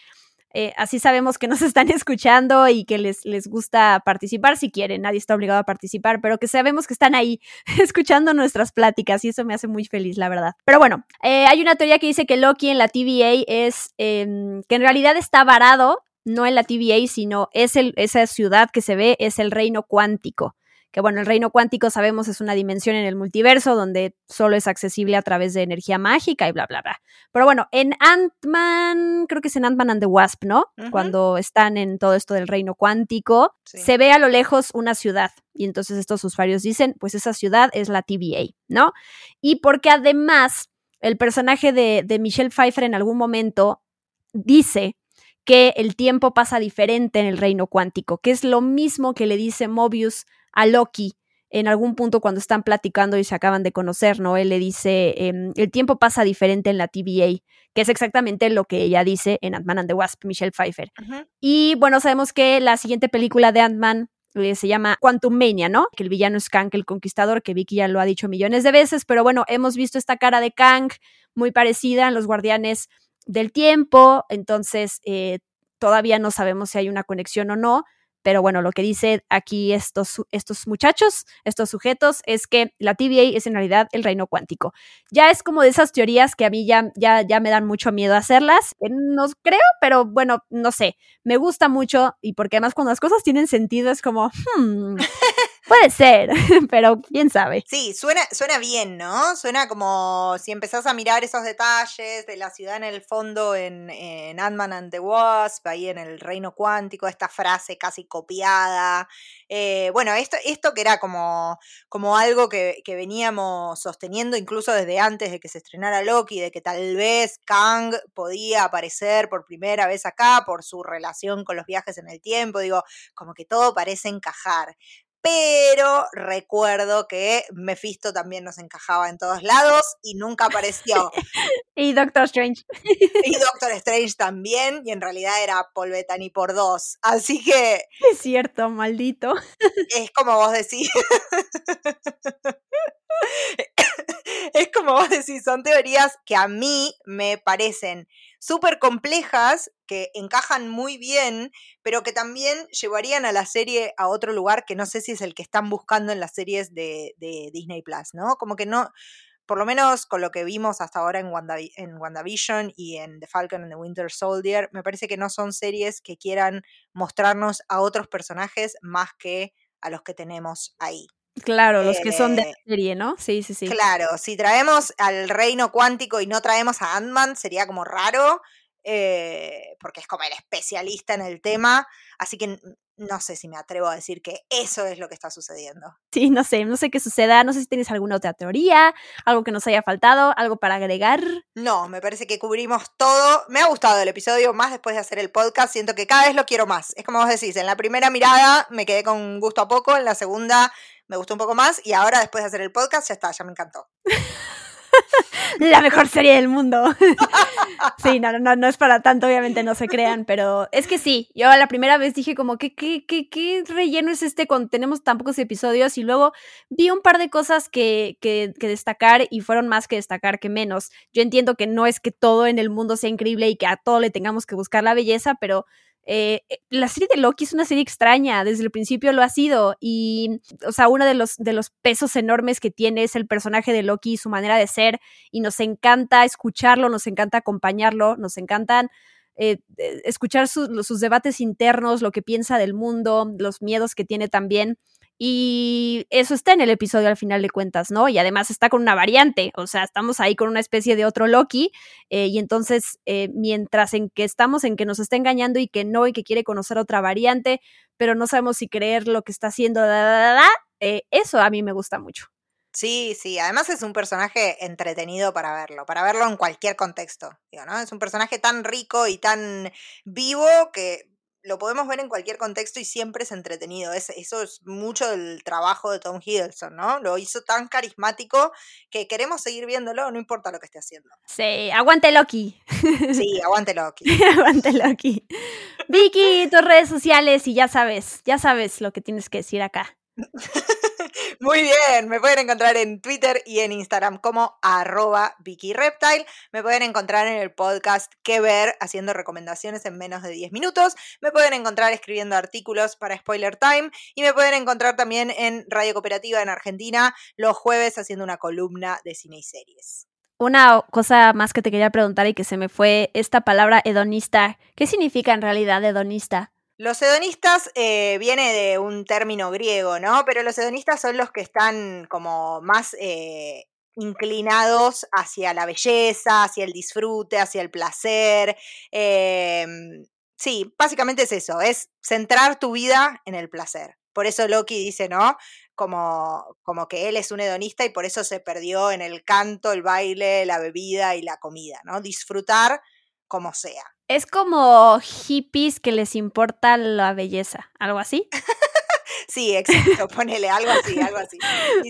eh, así sabemos que nos están escuchando y que les, les gusta participar si quieren. Nadie está obligado a participar, pero que sabemos que están ahí escuchando nuestras pláticas y eso me hace muy feliz, la verdad. Pero bueno, eh, hay una teoría que dice que Loki en la TVA es em, que en realidad está varado, no en la TVA, sino es el, esa ciudad que se ve, es el reino cuántico que bueno, el reino cuántico sabemos es una dimensión en el multiverso donde solo es accesible a través de energía mágica y bla, bla, bla. Pero bueno, en Ant-Man, creo que es en Ant-Man and the Wasp, ¿no? Cuando están en todo esto del reino cuántico, se ve a lo lejos una ciudad. Y entonces estos usuarios dicen, pues esa ciudad es la TVA, ¿no? Y porque además el personaje de, de Michelle Pfeiffer en algún momento dice que el tiempo pasa diferente en el reino cuántico, que es lo mismo que le dice Mobius a Loki en algún punto cuando están platicando y se acaban de conocer, ¿no? Él le dice, em, el tiempo pasa diferente en la TVA, que es exactamente lo que ella dice en Ant-Man and the Wasp, Michelle Pfeiffer. Y bueno, sabemos que la siguiente película de Ant-Man eh, se llama Quantum Mania, ¿no? Que el villano es Kang el Conquistador, que Vicky ya lo ha dicho millones de veces, pero bueno, hemos visto esta cara de Kang muy parecida en Los Guardianes del Tiempo, entonces eh, todavía no sabemos si hay una conexión o no, pero bueno, lo que dice aquí estos, estos muchachos, estos sujetos, es que la TVA es en realidad el reino cuántico. Ya es como de esas teorías que a mí ya, ya, ya me dan mucho miedo hacerlas. No creo, pero bueno, no sé. Me gusta mucho y porque además cuando las cosas tienen sentido es como, hmm, Puede ser, pero quién sabe. Sí, suena, suena bien, ¿no? Suena como si empezás a mirar esos detalles de la ciudad en el fondo en, en Ant-Man and the Wasp, ahí en el reino cuántico, esta frase casi copiada. Eh, bueno, esto, esto que era como, como algo que, que, veníamos sosteniendo incluso desde antes de que se estrenara Loki, de que tal vez Kang podía aparecer por primera vez acá por su relación con los viajes en el tiempo, digo, como que todo parece encajar pero recuerdo que Mephisto también nos encajaba en todos lados y nunca apareció. y Doctor Strange. y Doctor Strange también, y en realidad era Paul Bettany por dos. Así que. Es cierto, maldito. Es como vos decís. es como vos decís, son teorías que a mí me parecen súper complejas, que encajan muy bien, pero que también llevarían a la serie a otro lugar que no sé si es el que están buscando en las series de, Disney Plus, ¿no? Como que no, por lo menos con lo que vimos hasta ahora en WandaVision y en The Falcon and the Winter Soldier, me parece que no son series que quieran mostrarnos a otros personajes más que a los que tenemos ahí. Claro, los que son de eh, serie, ¿no? Sí, sí, sí. Claro, si traemos al reino cuántico y no traemos a Ant-Man, sería como raro, eh, porque es como el especialista en el tema, así que no sé si me atrevo a decir que eso es lo que está sucediendo. Sí, no sé, no sé qué suceda, no sé si tienes alguna otra teoría, algo que nos haya faltado, algo para agregar. No, me parece que cubrimos todo. Me ha gustado el episodio más después de hacer el podcast, siento que cada vez lo quiero más. Es como vos decís, en la primera mirada me quedé con gusto a poco, en la segunda me gustó un poco más y ahora después de hacer el podcast ya está, ya me encantó. la mejor serie del mundo. sí, no, no, no es para tanto, obviamente no se crean, pero es que sí, yo la primera vez dije como, ¿qué, qué, qué, qué relleno es este cuando tenemos tan pocos episodios? Y luego vi un par de cosas que, que, que destacar y fueron más que destacar que menos. Yo entiendo que no es que todo en el mundo sea increíble y que a todo le tengamos que buscar la belleza, pero eh, eh, la serie de Loki es una serie extraña, desde el principio lo ha sido y, o sea, uno de los, de los pesos enormes que tiene es el personaje de Loki y su manera de ser y nos encanta escucharlo, nos encanta acompañarlo, nos encantan eh, escuchar sus debates internos, lo que piensa del mundo, los miedos que tiene también. Y eso está en el episodio al final de cuentas, ¿no? Y además está con una variante, o sea, estamos ahí con una especie de otro Loki, eh, y entonces, eh, mientras en que estamos en que nos está engañando y que no, y que quiere conocer otra variante, pero no sabemos si creer lo que está haciendo, eh, eso a mí me gusta mucho. Sí, sí, además es un personaje entretenido para verlo, para verlo en cualquier contexto, digo, ¿no? Es un personaje tan rico y tan vivo que lo podemos ver en cualquier contexto y siempre es entretenido. Es, eso es mucho del trabajo de Tom Hiddleston, ¿no? Lo hizo tan carismático que queremos seguir viéndolo, no importa lo que esté haciendo. Sí, aguante Loki. Sí, aguante Loki. aguante Loki. Vicky, tus redes sociales y ya sabes, ya sabes lo que tienes que decir acá. Muy bien, me pueden encontrar en Twitter y en Instagram como arroba VickyReptile. Me pueden encontrar en el podcast Que Ver haciendo recomendaciones en menos de 10 minutos. Me pueden encontrar escribiendo artículos para Spoiler Time y me pueden encontrar también en Radio Cooperativa en Argentina los jueves haciendo una columna de cine y series. Una cosa más que te quería preguntar y que se me fue esta palabra hedonista. ¿Qué significa en realidad hedonista? Los hedonistas eh, viene de un término griego, ¿no? Pero los hedonistas son los que están como más eh, inclinados hacia la belleza, hacia el disfrute, hacia el placer. Em, sí, básicamente es eso, es centrar tu vida en el placer. Por eso Loki dice, ¿no? Como, como que él es un hedonista y por eso se perdió en el canto, el baile, la bebida y la comida, ¿no? Disfrutar como sea. Es como hippies que les importa la belleza, algo así. sí, exacto, ponele algo así, algo así.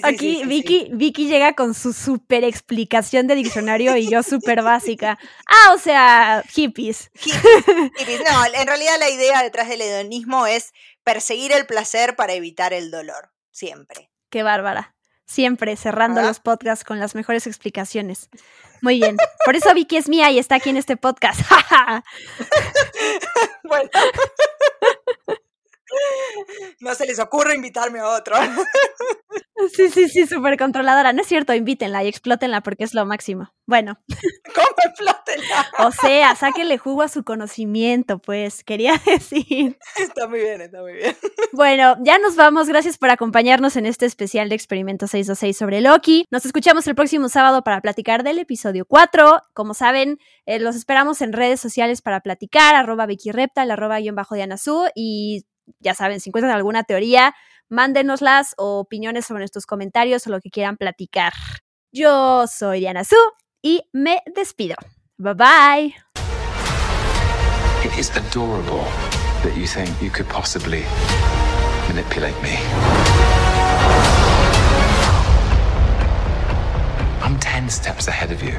Aquí Vicky, Vicky llega con su super explicación de diccionario y yo súper básica. Ah, o sea, hippies. hippies. No, en realidad la idea detrás del hedonismo es perseguir el placer para evitar el dolor, siempre. Qué bárbara. Siempre cerrando los podcasts con las mejores explicaciones. Muy bien. Por eso Vicky es mía y está aquí en este podcast. bueno. No se les ocurre invitarme a otro. Sí, sí, sí, súper controladora. No es cierto, invítenla y explótenla porque es lo máximo. Bueno. ¿Cómo explótenla? O sea, sáquenle jugo a su conocimiento, pues, quería decir. Está muy bien, está muy bien. Bueno, ya nos vamos. Gracias por acompañarnos en este especial de Experimento 626 sobre Loki. Nos escuchamos el próximo sábado para platicar del episodio 4. Como saben, eh, los esperamos en redes sociales para platicar, arroba Vicky Reptal, arroba guion bajo Diana Su, y ya saben, si encuentran alguna teoría, mándenoslas o opiniones sobre nuestros comentarios o lo que quieran platicar. Yo soy Diana Su y me despido. Bye bye. It is adorable that you think you could possibly manipulate me. I'm 10 steps ahead of you.